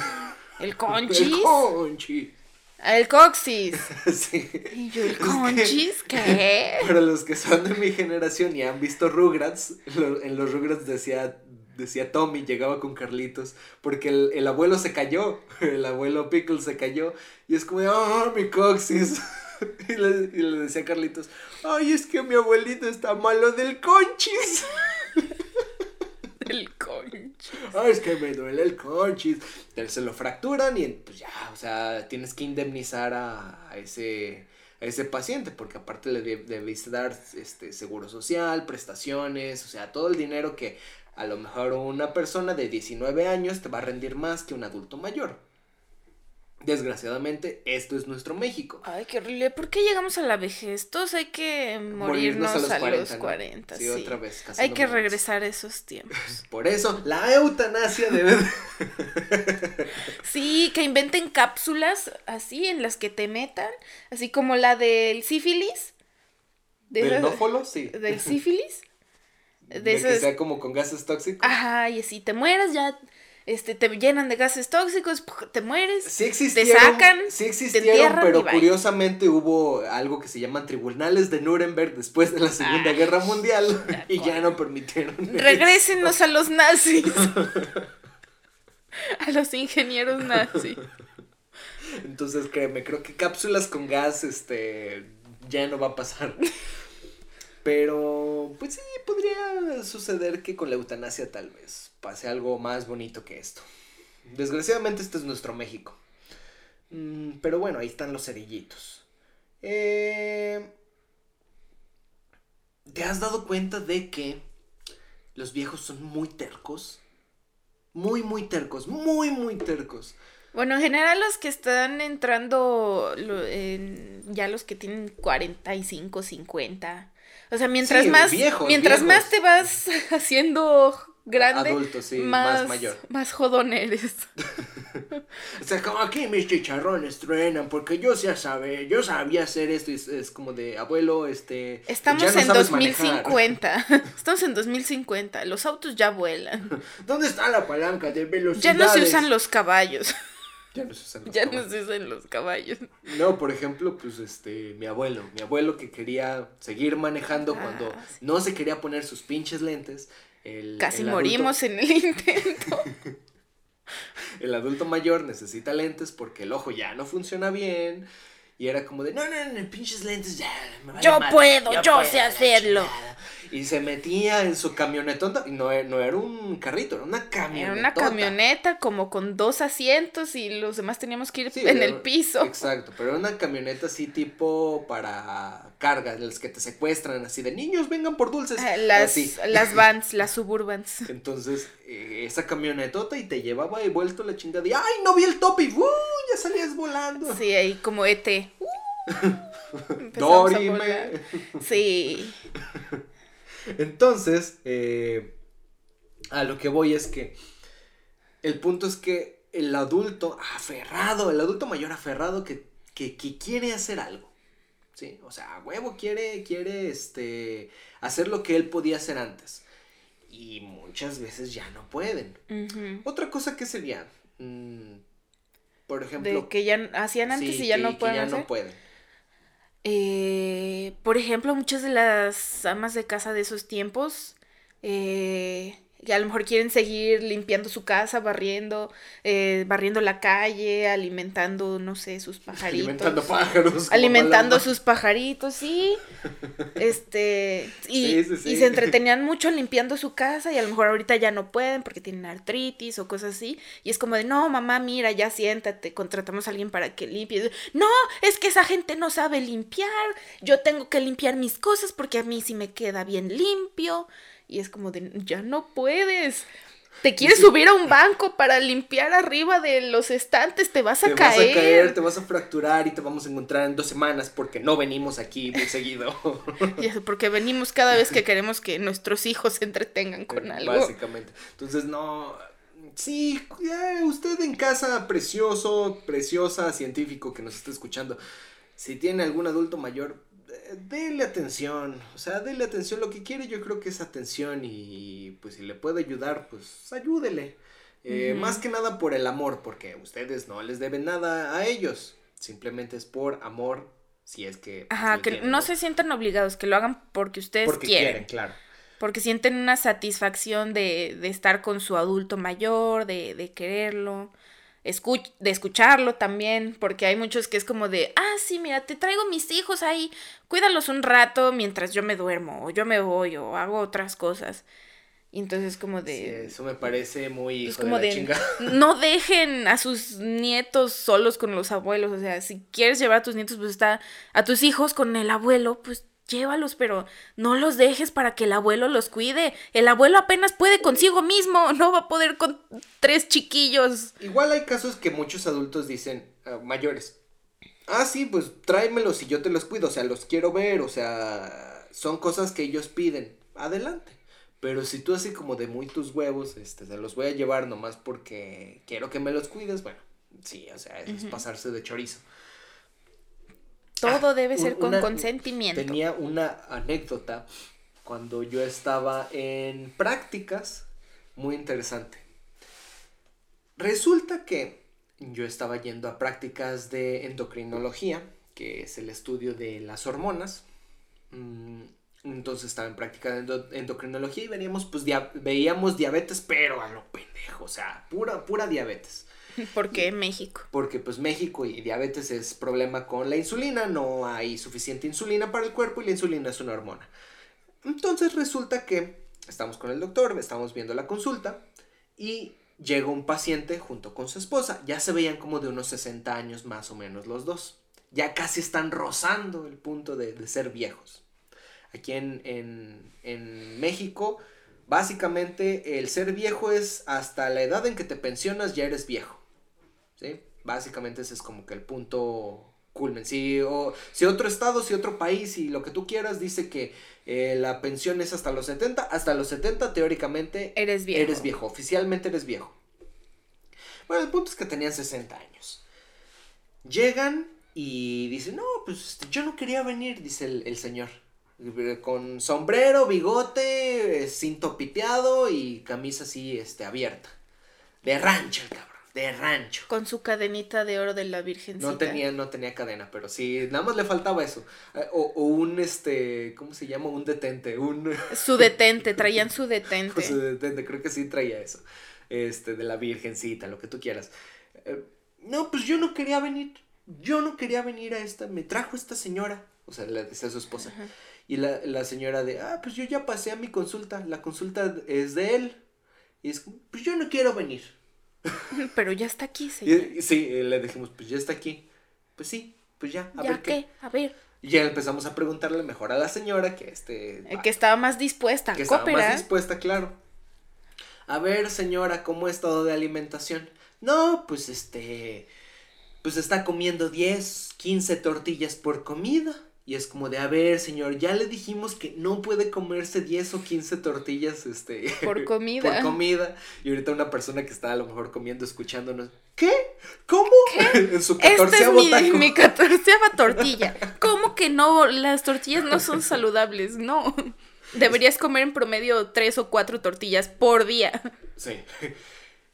El conchis. El conchis. El coxis. sí. Y yo, ¿el que- conchis? ¿Qué? Para los que son de mi generación y han visto Rugrats, lo- en los Rugrats decía, decía Tommy, llegaba con Carlitos, porque el, el abuelo se cayó, el abuelo Pickle se cayó, y es como, ah, mi coxis. Y le, y le decía a Carlitos, ay, es que mi abuelito está malo del conchis. Ay, es que me duele el conchis. Se lo fracturan y pues ya, o sea, tienes que indemnizar a, a ese a ese paciente porque aparte le de- debiste dar este seguro social, prestaciones, o sea, todo el dinero que a lo mejor una persona de 19 años te va a rendir más que un adulto mayor. Desgraciadamente, esto es nuestro México. Ay, qué horrible. ¿Por qué llegamos a la vejez? Todos hay que morirnos, a los 40. ¿no? sí, Sí, otra vez, casi Hay que regresar a esos tiempos. Por eso, la eutanasia debe... de- Sí, que inventen cápsulas así en las que te metan, así como la del sífilis. De ¿Del nófolo? Sí. Del sífilis. De, De que sea como con gases tóxicos. Ajá, y así te mueras ya, este, te llenan de gases tóxicos, te mueres. Sí existieron, sacan, sí te existieron, y pero curiosamente hubo algo que se llaman tribunales de Nuremberg después de la Segunda Ah, Guerra Mundial y ya no permitieron. eso. Regrésenos a los nazis. a los ingenieros nazis. Entonces, créeme, creo que cápsulas con gas, este, ya no va a pasar. Pero, pues sí, podría suceder que con la eutanasia tal vez pase algo más bonito que esto. Desgraciadamente este es nuestro México. Mm, pero bueno, ahí están los cerillitos. Eh, ¿Te has dado cuenta de que los viejos son muy tercos? Muy, muy tercos, muy, muy tercos. Bueno, en general los que están entrando, lo- ya los que tienen 45, 50. O sea, mientras Sí, más, viejos, mientras viejos. más te vas haciendo grande, Adulto, sí, más mayor. más jodón eres. O sea, como aquí mis chicharrones truenan porque yo ya sabe, yo sabía hacer esto y es, es como de abuelo, este... Estamos ya no en sabes manejar". 2050. Estamos en 2050. Los autos ya vuelan. ¿Dónde está la palanca de velocidad? Ya no se usan los caballos. Ya no se usan los Ya no caballos. se usan los caballos. No, por ejemplo, pues este, mi abuelo, mi abuelo que quería seguir manejando Ah, cuando sí. no se quería poner sus pinches lentes. El, Casi el adulto- morimos en el intento. El adulto mayor necesita lentes porque el ojo ya no funciona bien. Y era como de, no, no, no, pinches lentes ya. me vale Yo puedo, yo sé hacerlo". chingada". Y se metía en su camionetota. No, e- no era un carrito, era una camioneta. Era una camioneta como con dos asientos y los demás teníamos que ir Sí, en era- el piso. Exacto, pero era una camioneta así tipo para carga, de las que te secuestran, así de niños, vengan por dulces. Ah, Las, así. las vans, las suburbans. Entonces, eh, esa camionetota y te llevaba y vuelto la chingada. Y, ¡ay, no vi el topi! ¡Uh! Ya salías volando. Sí, ahí como ET. Uh, Dorime. Sí. Entonces, eh, a lo que voy es que el punto es que el adulto aferrado, el adulto mayor aferrado que, que, que quiere hacer algo. Sí, o sea, a huevo quiere, quiere, este, hacer lo que él podía hacer antes. Y muchas veces ya no pueden. Otra cosa que sería, mm, por ejemplo, De que ya hacían antes sí, y ya que- no que pueden ya hacer. no pueden. Eh, por ejemplo, muchas de las amas de casa de esos tiempos, eh, que a lo mejor quieren seguir limpiando su casa, barriendo, eh, barriendo la calle, alimentando, no sé, sus pajaritos. Alimentando pájaros. alimentando sus pajaritos, sí. Este, y, Sí, sí, sí. y se entretenían mucho limpiando su casa y a lo mejor ahorita ya no pueden porque tienen artritis o cosas así. Y es como de, no, mamá, mira, ya siéntate, contratamos a alguien para que limpie. No, es que esa gente no sabe limpiar, yo tengo que limpiar mis cosas porque a mí sí me queda bien limpio. Y es como de, ya no puedes. Te quieres subir a un banco para limpiar arriba de los estantes, te vas a, Te caer. vas a caer, te vas a fracturar y te vamos a encontrar en dos semanas porque no venimos aquí muy seguido. Porque venimos cada vez que queremos que nuestros hijos se entretengan con algo. Básicamente. Entonces, no. Sí, usted en casa, precioso, preciosa, científico que nos está escuchando. Si tiene algún adulto mayor, eh, dele atención. O sea, dele atención. Lo que quiere, yo creo que es atención. Y pues si le puede ayudar, pues ayúdele. Eh. Más que nada por el amor, porque ustedes no les deben nada a ellos. Simplemente es por amor, si es que. Ajá, que no se sientan obligados, que lo hagan porque ustedes Porque quieren. quieren, claro. Porque sienten una satisfacción de, de estar con su adulto mayor, de, de quererlo, escuch- de escucharlo también, porque hay muchos que es como de, ah, sí, mira, te traigo mis hijos ahí, cuídalos un rato mientras yo me duermo, o yo me voy, o hago otras cosas. Y entonces como Sí, de... eso me parece muy Es hijo como de la de, chinga. no dejen a sus nietos solos con los abuelos, o sea, si quieres llevar a tus nietos, pues está, a tus hijos con el abuelo, pues llévalos, pero no los dejes para que el abuelo los cuide. El abuelo apenas puede consigo mismo, no va a poder con tres chiquillos. Igual hay casos que muchos adultos dicen, ah, mayores, ah, sí, pues tráemelos y yo te los cuido, o sea, los quiero ver, o sea, son cosas que ellos piden, adelante. Pero si tú así como de muy tus huevos, este, te los voy a llevar nomás porque quiero que me los cuides, bueno, sí, o sea, es pasarse de chorizo. Todo debe un- ser con una- consentimiento. Tenía una anécdota cuando yo estaba en prácticas muy interesante. Resulta que yo estaba yendo a prácticas de endocrinología, que es el estudio de las hormonas. Mm, Entonces estaba en práctica de endo- endocrinología y veníamos, pues, dia- veíamos diabetes, pero a lo pendejo, o sea, pura, pura diabetes. Porque México. Porque pues México y diabetes es problema con la insulina, no hay suficiente insulina para el cuerpo y la insulina es una hormona. Entonces resulta que estamos con el doctor, estamos viendo la consulta y llega un paciente junto con su esposa. Ya se veían como de unos 60 años más o menos los dos. Ya casi están rozando el punto de, de ser viejos. Aquí en, en, en México, básicamente el ser viejo es hasta la edad en que te pensionas ya eres viejo. ¿Sí? Básicamente ese es como que el punto culmen. Si, o, si otro estado, si otro país, si lo que tú quieras dice que eh, la pensión es hasta los 70, hasta los 70 teóricamente Eres viejo. eres viejo, oficialmente eres viejo. Bueno, el punto es que tenían 60 años. Llegan y dicen, no, pues este, yo no quería venir, dice el, el señor. Con sombrero, bigote, eh, cinto piteado y camisa así este, abierta. De rancho el cabrón, de rancho. Con su cadenita de oro de la Virgencita. No tenía, no tenía cadena, pero sí, nada más le faltaba eso. Eh, O, o un, este, ¿cómo se llama? Un detente, un... Su detente, traían su detente. Pues, eh, de- de- creo que sí traía eso. Este, de la virgencita, lo que tú quieras. Eh, no, pues yo no quería venir. Yo no quería venir a esta. Me trajo esta señora. O sea, le decía a su esposa. Ajá. Y la, la señora de, ah, pues yo ya pasé a mi consulta. La consulta es de él. Y es pues yo no quiero venir. Pero ya está aquí, señor. Y, sí, eh, le dijimos, pues ya está aquí. Pues sí, pues ya, a ¿Ya ver qué. qué? A ver. Y ya empezamos a preguntarle mejor a la señora que este. eh, que estaba más dispuesta que estaba cooperar. más dispuesta, claro. A ver, señora, ¿cómo ha estado de alimentación? No, pues este, pues está comiendo 10, 15 tortillas por comida. Y es como de, a ver, señor, ya le dijimos que no puede comerse 10 o 15 tortillas, este... Por comida. por comida. Y ahorita una persona que está a lo mejor comiendo, escuchándonos, ¿qué? ¿Cómo? en su Esta es catorceavo mi, mi catorceava tortilla. ¿Cómo que que no, las tortillas no son saludables, no. Deberías comer en promedio tres o cuatro tortillas por día. Sí.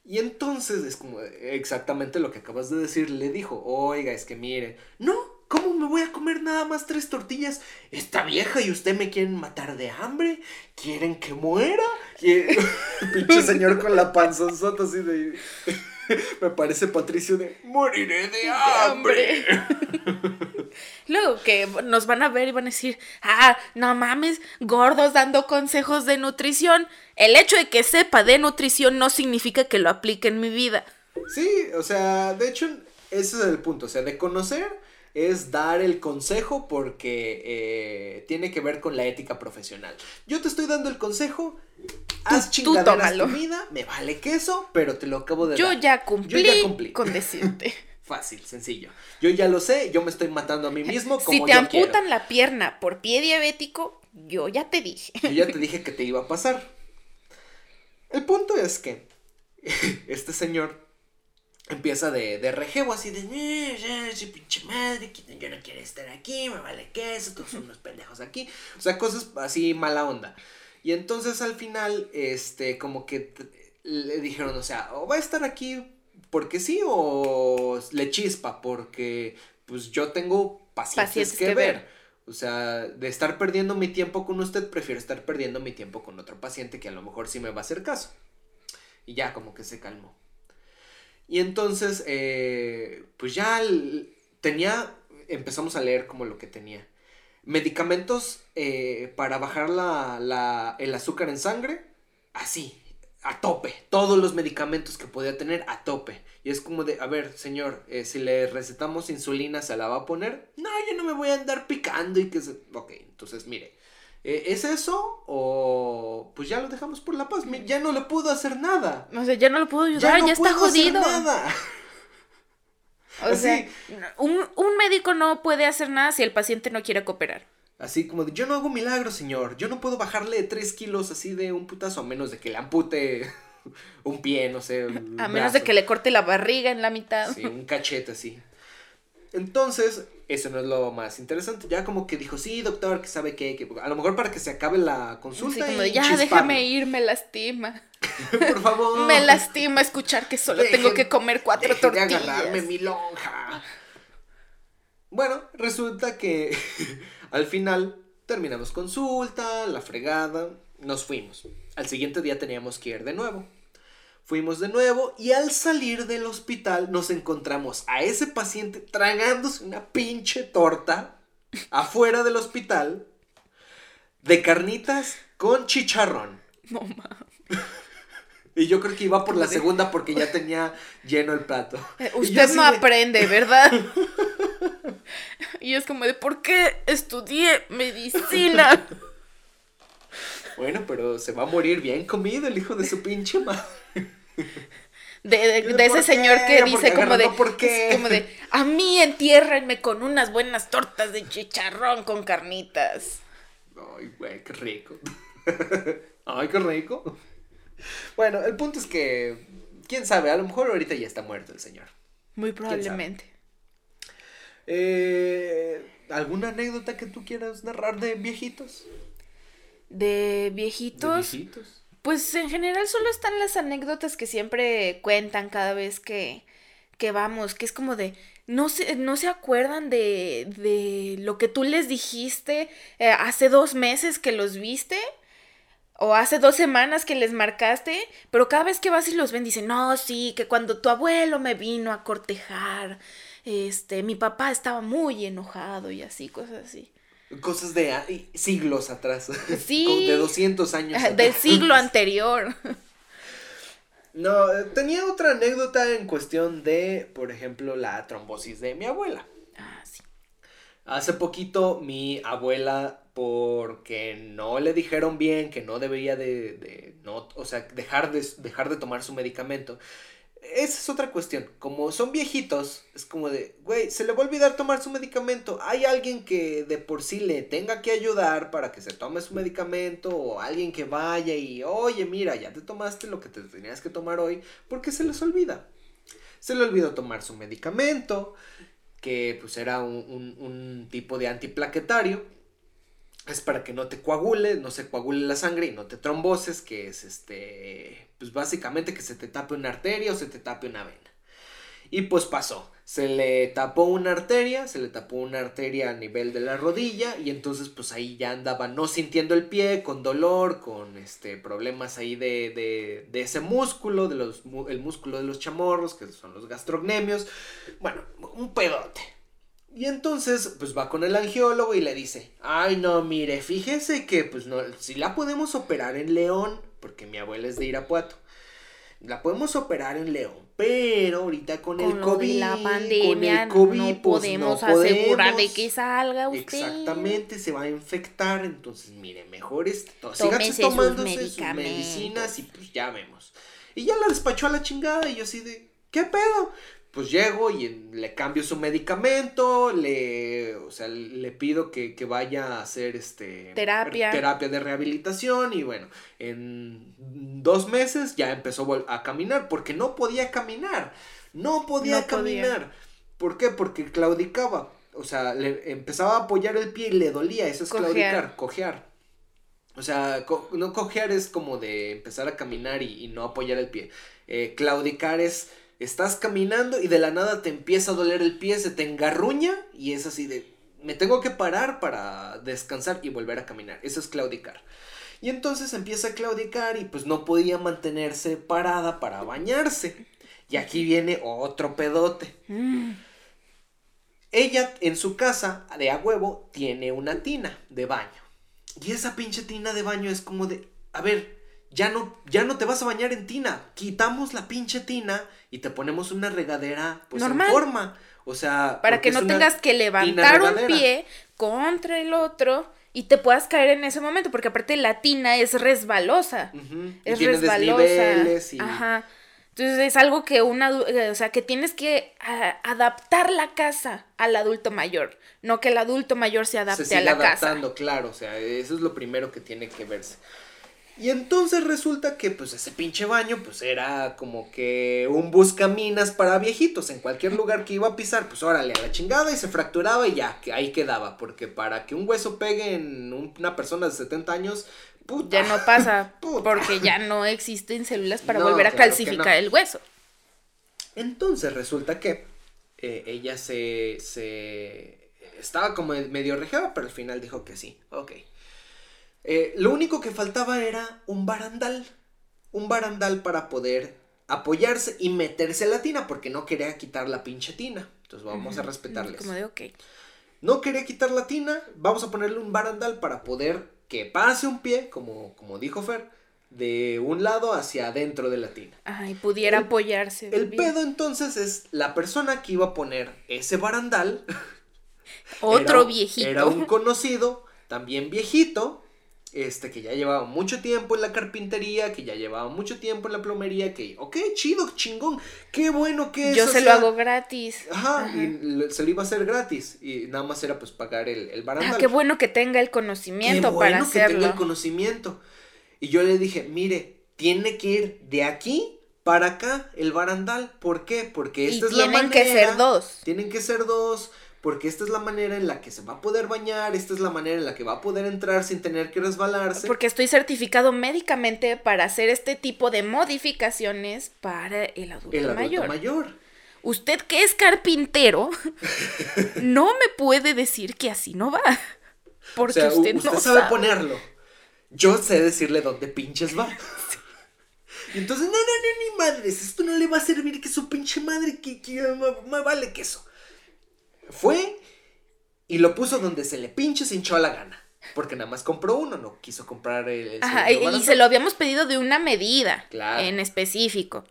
Y entonces es como exactamente lo que acabas de decir. Le dijo, oiga, es que mire, no, ¿cómo me voy a comer nada más tres tortillas? Está vieja y usted me quieren matar de hambre. ¿Quieren que muera? Pinche señor con la panzonzota así de... Me parece Patricio de moriré de hambre. Luego que nos van a ver y van a decir, ah, no mames, gordos dando consejos de nutrición. El hecho de que sepa de nutrición no significa que lo aplique en mi vida. Sí, o sea, de hecho, ese es el punto. O sea, de conocer es dar el consejo porque eh, tiene que ver con la ética profesional. Yo te estoy dando el consejo, haz chingaderas tu vida, me vale queso, pero te lo acabo de yo dar. Ya cumplí yo ya cumplí con decirte. Fácil, sencillo. Yo ya lo sé, yo me estoy matando a mí mismo como Si te amputan la pierna por pie diabético, yo ya te dije. Yo ya te dije que te iba a pasar. El punto es que este señor empieza de, de rejebo así de, eh, pinche madre, yo no quiero estar aquí, me vale queso, todos son unos pendejos aquí. O sea, cosas así mala onda. Y entonces al final, este, como que le dijeron, o sea, o va a estar aquí porque sí, o le chispa, porque pues yo tengo pacientes, que, ver. O sea, de estar perdiendo mi tiempo con usted, prefiero estar perdiendo mi tiempo con otro paciente que a lo mejor sí me va a hacer caso. Y ya como que se calmó. Y entonces, eh, pues ya tenía, empezamos a leer como lo que tenía. Medicamentos eh, para bajar la, el azúcar en sangre, así, a tope. Todos los medicamentos que podía tener, a tope. Y es como de, a ver, señor, eh, si le recetamos insulina, ¿se la va a poner? No, yo no me voy a andar picando y que se... Ok, entonces mire, ¿Es eso? O pues ya lo dejamos por la paz. Ya no le pudo hacer nada. O sea, ya no lo pudo ayudar, ya, está jodido. nada. O sea, un, un, médico no puede hacer nada si el paciente no quiere cooperar. Así como de, yo no hago milagros, señor. Yo no puedo bajarle tres kilos así de un putazo, a menos de que le ampute un pie, no sé. a menos de que le corte la barriga en la mitad. Sí, un cachete así. Entonces, eso no es lo más interesante. Ya como que dijo, sí, doctor, que sabe qué, que a lo mejor para que se acabe la consulta. ya déjame ir, me lastima. Por favor. me lastima escuchar que solo tengo que comer cuatro tortillas. De agarrarme mi lonja. Bueno, resulta que al final terminamos consulta, la fregada, nos fuimos. Al siguiente día teníamos que ir de nuevo. Fuimos de nuevo y al salir del hospital nos encontramos a ese paciente tragándose una pinche torta afuera del hospital de carnitas con chicharrón. No mames. Y yo creo que iba por la segunda porque ya tenía lleno el plato. Eh, usted no aprende, ¿verdad? y es como de, ¿por qué estudié medicina? Bueno, pero se va a morir bien comido el hijo de su pinche madre. De, ese señor que dice como de, como de, a mí entiérrenme con unas buenas tortas de chicharrón con carnitas. Ay, güey, qué rico. Ay, qué rico. Bueno, el punto es que, quién sabe, a lo mejor ahorita ya está muerto el señor. Muy probablemente. Eh, ¿Alguna anécdota que tú quieras narrar de viejitos? ¿De viejitos? ¿De viejitos? Pues en general solo están las anécdotas que siempre cuentan cada vez que, que vamos, que es como de, no se, no se acuerdan de, de lo que tú les dijiste eh, hace dos meses que los viste o hace dos semanas que les marcaste, pero cada vez que vas y los ven dicen, no, sí, que cuando tu abuelo me vino a cortejar, este, mi papá estaba muy enojado y así, cosas así. Cosas de siglos atrás. Sí. de 200 años. Del siglo anterior. No, tenía otra anécdota en cuestión de, por ejemplo, la trombosis de mi abuela. Ah, sí. Hace poquito mi abuela, porque no le dijeron bien que no debería de, de no, o sea, dejar de, dejar de tomar su medicamento, esa es otra cuestión. Como son viejitos, es como de, güey, se le va a olvidar tomar su medicamento. Hay alguien que de por sí le tenga que ayudar para que se tome su medicamento. O alguien que vaya y, oye, mira, ya te tomaste lo que te tenías que tomar hoy. Porque se les olvida. Se le olvidó tomar su medicamento. que pues era un, un- un tipo de antiplaquetario. Es para que no te coagule, no se coagule la sangre y no te tromboses, que es este, pues básicamente que se te tape una arteria o se te tape una vena. Y pues pasó, se le tapó una arteria, se le tapó una arteria a nivel de la rodilla y entonces pues ahí ya andaba no sintiendo el pie, con dolor, con este problemas ahí de, de, de ese músculo, de los, el músculo de los chamorros, que son los gastrocnemios, bueno, un pedote. Y entonces, pues va con el angiólogo y le dice, ay no, mire, fíjese que pues no, si la podemos operar en León, porque mi abuela es de Irapuato, la podemos operar en León, pero ahorita con, el Con COVID, la con pandemia el COVID, no pues, podemos no asegurar de podemos. que salga usted. Exactamente, se va a infectar, entonces mire, mejor es sus tomándose sus, medicinas y pues ya vemos. Y ya la despachó a la chingada y yo así de, ¿qué pedo? Pues llego y le cambio su medicamento, le, o sea, le pido que, que vaya a hacer este Terapia. terapia de rehabilitación y bueno, en dos meses ya empezó a caminar porque no podía caminar, no podía No podía. caminar. ¿Por qué? Porque claudicaba. O sea, le empezaba a apoyar el pie y le dolía. Eso es Cojear. claudicar, cojear. O sea, co- no cojear es como de empezar a caminar y, y no apoyar el pie. Eh, claudicar es, estás caminando y de la nada te empieza a doler el pie, se te engarruña y es así de, me tengo que parar para descansar y volver a caminar. Eso es claudicar. Y entonces empieza a claudicar y pues no podía mantenerse parada para bañarse. Y aquí viene otro pedote. Mm, Ella en su casa de a huevo tiene una tina de baño. Y esa pinche tina de baño es como de, a ver, ya no, ya no te vas a bañar en tina. Quitamos la pinche tina y te ponemos una regadera pues Normal. en forma. O sea, Para que no tengas que levantar un pie contra el otro y te puedas caer en ese momento, porque aparte la tina es resbalosa. Y Es tiene resbalosa. y Ajá. Entonces es algo que una, eh, o sea, que tienes que ah, adaptar la casa al adulto mayor, no que el adulto mayor se se adapte sigue a la casa. adaptando, claro, o sea, eso es lo primero que tiene que verse. Y entonces resulta que pues ese pinche baño pues era como que un buscaminas para viejitos, en cualquier lugar que iba a pisar, pues órale a la chingada y se fracturaba y ya, que ahí quedaba, porque para que un hueso pegue en un- una persona de 70 años, puta, Ya no pasa, Puta. porque ya no existen células para No, volver a claro calcificar no. el hueso. Entonces resulta que eh, ella se, se... Estaba como medio rejada, pero al final dijo que sí. Ok. Eh, lo único que faltaba era un barandal. Un barandal para poder apoyarse y meterse a la tina, porque no quería quitar la pinche tina. Entonces vamos a respetarles. Como de, ok. No quería quitar la tina, vamos a ponerle un barandal para poder que pase un pie, como, como dijo Fer, de un lado hacia adentro de la tina. Ajá, y pudiera El- apoyarse. El bien. pedo entonces es la persona que iba a poner ese barandal. Otro era- viejito. Era un conocido, también viejito, este que ya llevaba mucho tiempo en la carpintería, que ya llevaba mucho tiempo en la plomería, que, ok, chido, chingón, qué bueno que Yo eso se lo hago gratis. Ajá, Ajá. y se lo iba a hacer gratis y nada más era pues pagar el, el barandal. Ah, qué bueno que tenga el conocimiento Qué bueno para que tenga el conocimiento. Y yo le dije, mire, tiene que ir de aquí para acá el barandal. ¿Por qué? Porque Y esta es la tienen manera. que ser dos. Tienen que ser dos. Porque esta es la manera en la que se va a poder bañar. Esta es la manera en la que va a poder entrar sin tener que resbalarse. Porque estoy certificado médicamente para hacer este tipo de modificaciones para el adulto, el adulto mayor. mayor. Usted que es carpintero, no me puede decir que así no va. Porque o sea, u- usted, usted no sabe sabe. ponerlo. Yo sé decirle dónde pinches va. Y entonces, no, no, no, ni madres, esto no le va a servir que su pinche madre, que, que me, me vale queso. Fue y lo puso donde se le pinche se hinchó la gana. Porque nada más compró uno, no quiso comprar el, Ajá, y, se lo habíamos pedido de una medida Claro. en específico.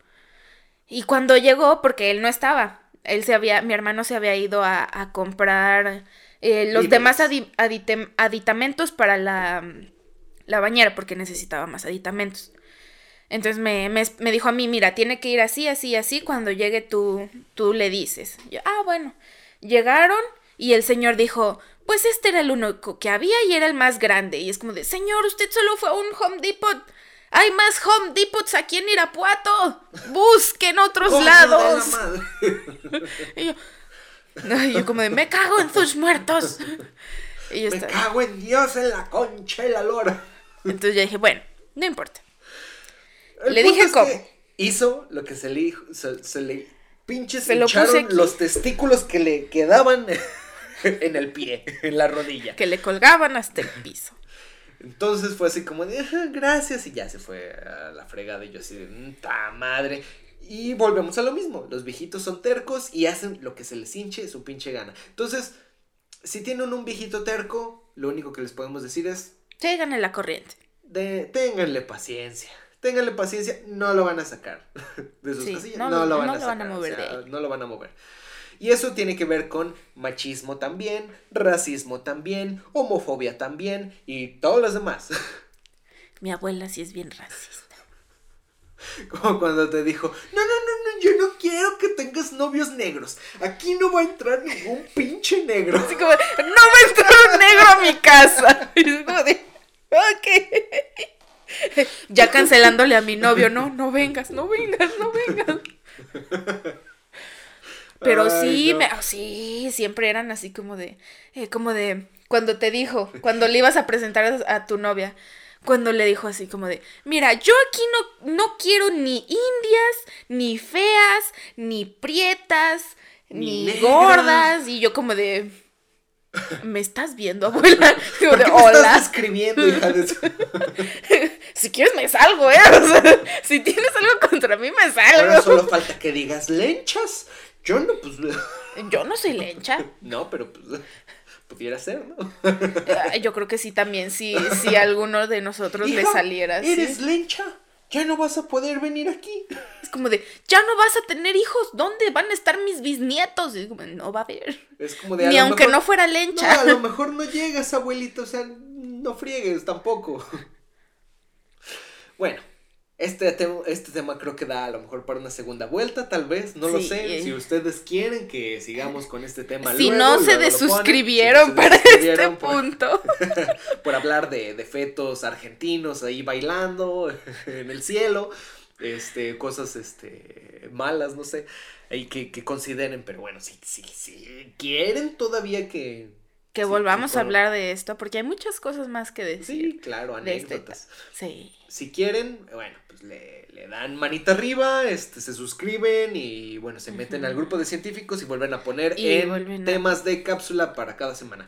Y cuando llegó, porque él no estaba, él se había, mi hermano se había ido a, a comprar eh, los demás adi- aditem- aditamentos para la, la bañera, porque necesitaba más aditamentos. Entonces me, me, me dijo a mí, mira, tiene que ir así, así, así, cuando llegue tú, tú le dices. Yo, ah, bueno. Llegaron y el señor dijo, pues este era el único que había y era el más grande. Y es como de, señor, usted solo fue a un Home Depot. Hay más Home Depots aquí en Irapuato. Busquen otros ¡Oh, lados. Y yo, Ay, yo como de, me cago en sus muertos. Y yo Me estaba- cago en Dios, en la concha y la lora. Entonces ya dije, bueno, no importa. El Le dije cómo. Hizo lo que se le se, se le pinches Se lo puse hincharon aquí. los testículos que le quedaban en el pie, en la rodilla. Que le colgaban hasta el piso. Entonces fue así como de, "Ajá, gracias, y ya se fue a la fregada y yo así de, "Mm, ta madre. Y volvemos a lo mismo, los viejitos son tercos y hacen lo que se les hinche su pinche gana. Entonces, si tienen un viejito terco, lo único que les podemos decir es, en la corriente. de, ténganle paciencia. Ténganle paciencia, no lo van a sacar de sus Sí, casillas. no No, lo- van no a lo van a sacar, mover o sea. No lo van a mover. Y eso tiene que ver con machismo también, racismo también, homofobia también y todos los demás. Mi abuela sí es bien racista. Como cuando te dijo, no, no, no, no, yo no quiero que tengas novios negros. Aquí no va a entrar ningún pinche negro. Así como, no va a entrar un negro a mi casa. Y es como de, ok. Ya cancelándole a mi novio, no, no vengas, no vengas, no vengas. Pero Ay, sí, no. me, ah, sí, siempre eran así como de, eh, como de, cuando te dijo, cuando le ibas a presentar a, tu novia, cuando le dijo así como de, mira, yo aquí no, no quiero ni indias, ni feas, ni prietas, Ni gordas, y yo como de, ¿me estás viendo, abuela? Como ¿Por qué me estás hola, escribiendo, hija de su-?" si quieres me salgo, ¿eh? O sea, si tienes algo contra mí, me Ahora salgo. solo falta que digas lenchas. Yo no, pues. Yo no soy lencha. No, pero pues. Pudiera ser, ¿no? Yo creo que sí también, si, si a alguno de nosotros le saliera. ¿Eres lencha? Ya no vas a poder venir aquí. Como de, ya no vas a tener hijos, ¿dónde van a estar mis bisnietos? Y es como, no va a haber. Es como de. Ni aunque mejor- no fuera No, lencha. a lo mejor no llegas, abuelito. O sea, no friegues tampoco. Bueno, este, tema- este tema creo que da a lo mejor para una segunda vuelta, tal vez. No lo sé. Si ustedes quieren que sigamos con este tema. si luego, no se ponen. desuscribieron Si no para este por- punto. por hablar de, de fetos argentinos ahí bailando en el cielo, este, cosas este, malas, no sé, ahí que, que consideren, pero bueno, si, si, si quieren todavía que... Que sí, volvamos a hablar de esto, porque hay muchas cosas más que decir. Sí, claro, este anécdotas. Sí. Si quieren, bueno, pues le, le dan manita arriba, este, se suscriben y bueno, se meten al grupo de científicos y vuelven a poner Y en a- temas de cápsula para cada semana.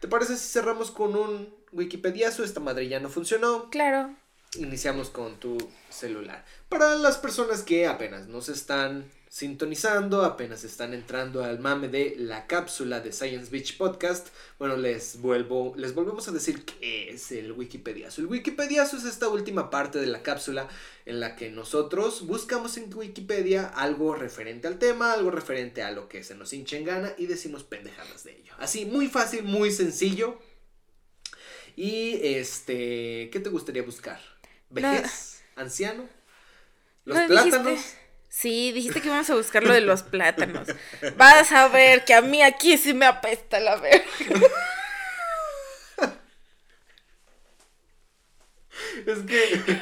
¿Te parece si cerramos con un Wikipediazo? Esta madre ya no funcionó. Claro. Iniciamos con tu celular. Para las personas que apenas nos están sintonizando, apenas están entrando al mame de la cápsula de Science Beach Podcast, bueno, les vuelvo, les volvemos a decir qué es el Wikipediazo. El Wikipediazo es esta última parte de la cápsula en la que nosotros buscamos en Wikipedia algo referente al tema, algo referente a lo que se nos hinche en gana y decimos pendejadas de ello. Así, muy fácil, muy sencillo. Y este, ¿qué te gustaría buscar? ¿Vejez? ¿Anciano? ¿Los ¿No plátanos? dijiste? Sí, dijiste que íbamos a buscar lo de los plátanos. Vas a ver que a mí aquí sí me apesta la verga. Es que.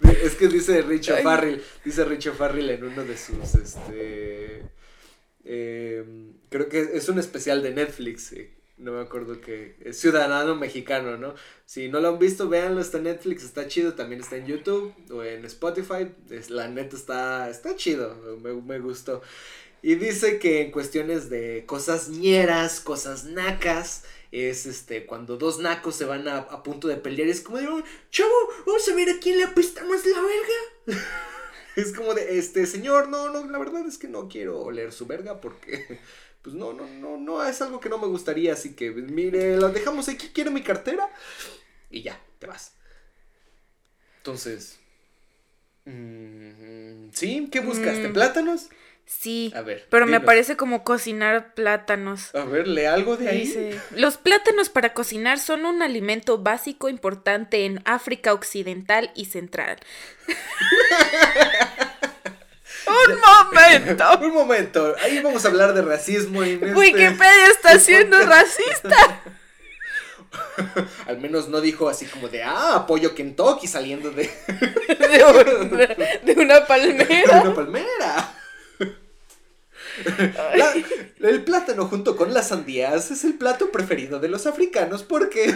es que dice Richo. Farrell. Dice Richo Farrell en uno de sus. Este. em, creo que es un especial de Netflix. eh, No me acuerdo que. Es Ciudadano Mexicano, ¿no? Si no lo han visto, véanlo. Está en Netflix, está chido. También está en YouTube o en Spotify. Es, la neta está, está chido. Me, me gustó. Y dice que en cuestiones de cosas ñeras, cosas nacas, es este, cuando dos nacos se van a, a punto de pelear, es como de, "Oh, chavo, vamos a ver a quién le apesta más la verga. es como de, este, señor, no, no, la verdad es que no quiero oler su verga porque, pues no, no, no, no, es algo que no me gustaría, así que, mire, la dejamos aquí, quiero mi cartera y ya, te vas. Entonces, mm, ¿sí? ¿Qué buscaste? Mm. ¿Plátanos? Sí, A ver. pero me parece como cocinar plátanos. A ver, lee algo de ahí. Dice, los plátanos para cocinar son un alimento básico importante en África Occidental y Central. ¡Un momento! Un momento, ahí vamos a hablar de racismo en este- Wikipedia está siendo racista. Al menos no dijo así como de, ah, apoyo Kentucky saliendo de, De, un- de una de palmera. una palmera. La- el plátano junto con las sandías es el plato preferido de los africanos porque...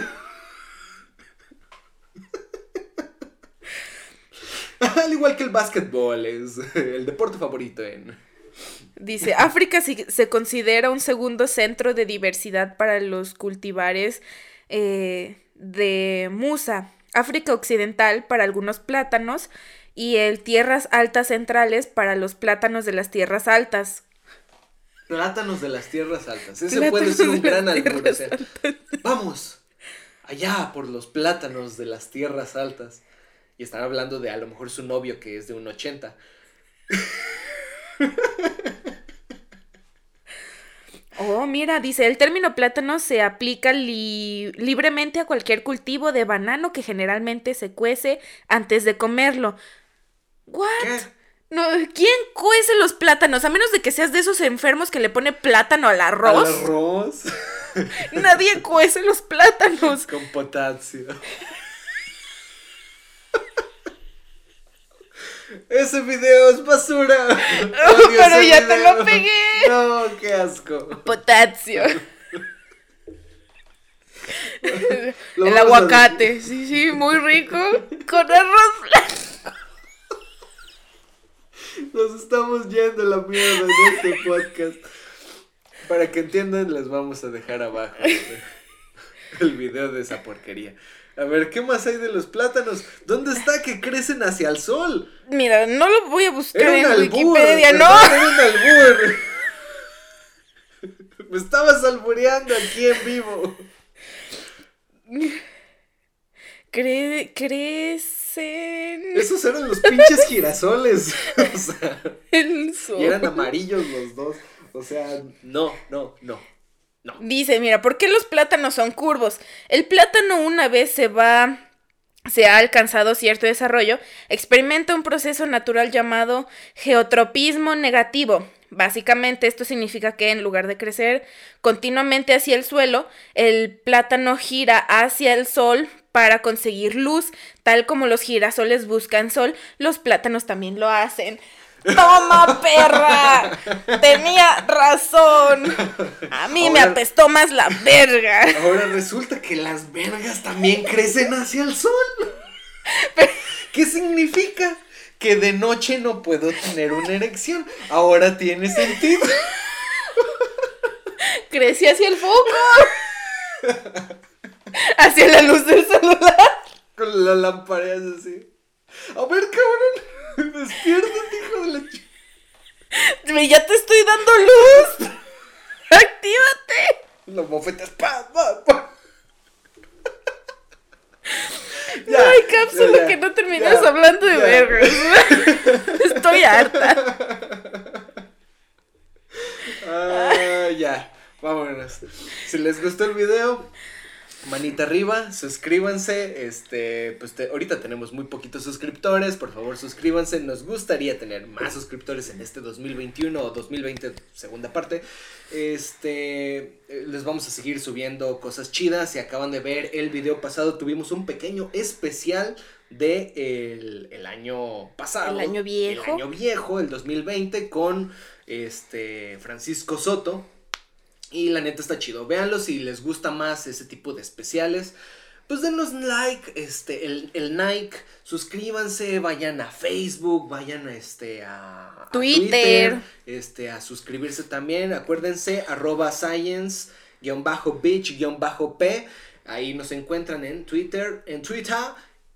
Al igual que el básquetbol, es el deporte favorito en... Dice, África sí- se considera un segundo centro de diversidad para los cultivares eh, de musa. África Occidental para algunos plátanos y el tierras altas centrales para los plátanos de las tierras altas. Plátanos de las tierras altas. Ese Plátanos puede ser un gran albur. vamos allá por los plátanos de las tierras altas. Y están hablando de a lo mejor su novio que es de un 80. Oh, mira, dice, el término plátano se aplica li- libremente a cualquier cultivo de banano que generalmente se cuece antes de comerlo. ¿What? ¿Qué? No, ¿quién cuece los plátanos? A menos de que seas de esos enfermos que le pone plátano al arroz. Al arroz Nadie cuece los plátanos. con potasio. Ese video es basura. Pero ya te lo pegué. No, qué asco. Potasio. Lo El aguacate. Sí, sí, muy rico. Con arroz blanco. Nos estamos yendo la mierda en este podcast. Para que entiendan, les vamos a dejar abajo el video de esa porquería. A ver, ¿qué más hay de los plátanos? ¿Dónde está que crecen hacia el sol? Mira, no lo voy a buscar Era un en albur. Wikipedia, no. Era un albur. Me estabas albureando aquí en vivo. Cre- crecen Esos eran los pinches girasoles. O sea, el sol. y eran amarillos los dos. O sea, no, no, no. Dice, mira, ¿por qué los plátanos son curvos? El plátano una vez se va se ha alcanzado cierto desarrollo, experimenta un proceso natural llamado geotropismo negativo. Básicamente esto significa que en lugar de crecer continuamente hacia el suelo, el plátano gira hacia el sol para conseguir luz, tal como los girasoles buscan sol, los plátanos también lo hacen. ¡Toma, perra! Tenía razón. A mí me apestó más la verga. Ahora resulta que las vergas también crecen hacia el sol. ¿Qué significa? Que de noche no puedo tener una erección. Ahora tiene sentido. Crecí hacia el foco. Hacia la luz del celular. Con la lámpara así. A ver, cabrón. Despiértate, hijo de la ch... Ya te estoy dando luz. Actívate. La mofeta pa, pa, pa. no hay cápsula ya, ya, que no termines ya, hablando de vergas. Estoy harta. Ah, ya. Vámonos. Si les gustó el video, manita arriba, suscríbanse. Este, pues te- ahorita tenemos muy poquitos suscriptores. Por favor, suscríbanse. Nos gustaría tener más suscriptores en este 2021 o 2020, segunda parte. Este, eh, les vamos a seguir subiendo cosas chidas. Si acaban de ver el video pasado, tuvimos un pequeño especial de el, el año pasado. El año viejo. El año viejo, el 2020, con este Francisco Soto. Y la neta está chido. Véanlo si les gusta más ese tipo de especiales. Pues denos like, este, el, el Nike, suscríbanse, vayan a Facebook, vayan a este a, a Twitter. este, a suscribirse también. Acuérdense, arroba science, guion bajo bitch, guion bajo p. Ahí nos encuentran en Twitter, en Twitter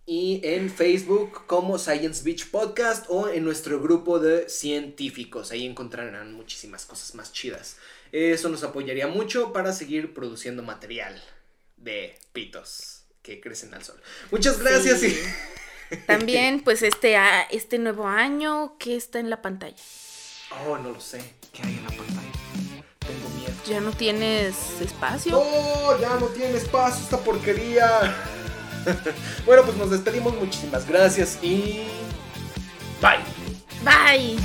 y en Facebook como Science Beach Podcast o en nuestro grupo de científicos. Ahí encontrarán muchísimas cosas más chidas. Eso nos apoyaría mucho para seguir produciendo material de pitos que crecen al sol. Muchas gracias Sí. y... También, pues, este, este nuevo año, ¿qué está en la pantalla? Oh, no lo sé. ¿Qué hay en la pantalla? Tengo miedo. ¿Ya no tienes espacio? ¡No! Ya no tiene espacio esta porquería. bueno, pues nos despedimos. Muchísimas gracias y... Bye. Bye.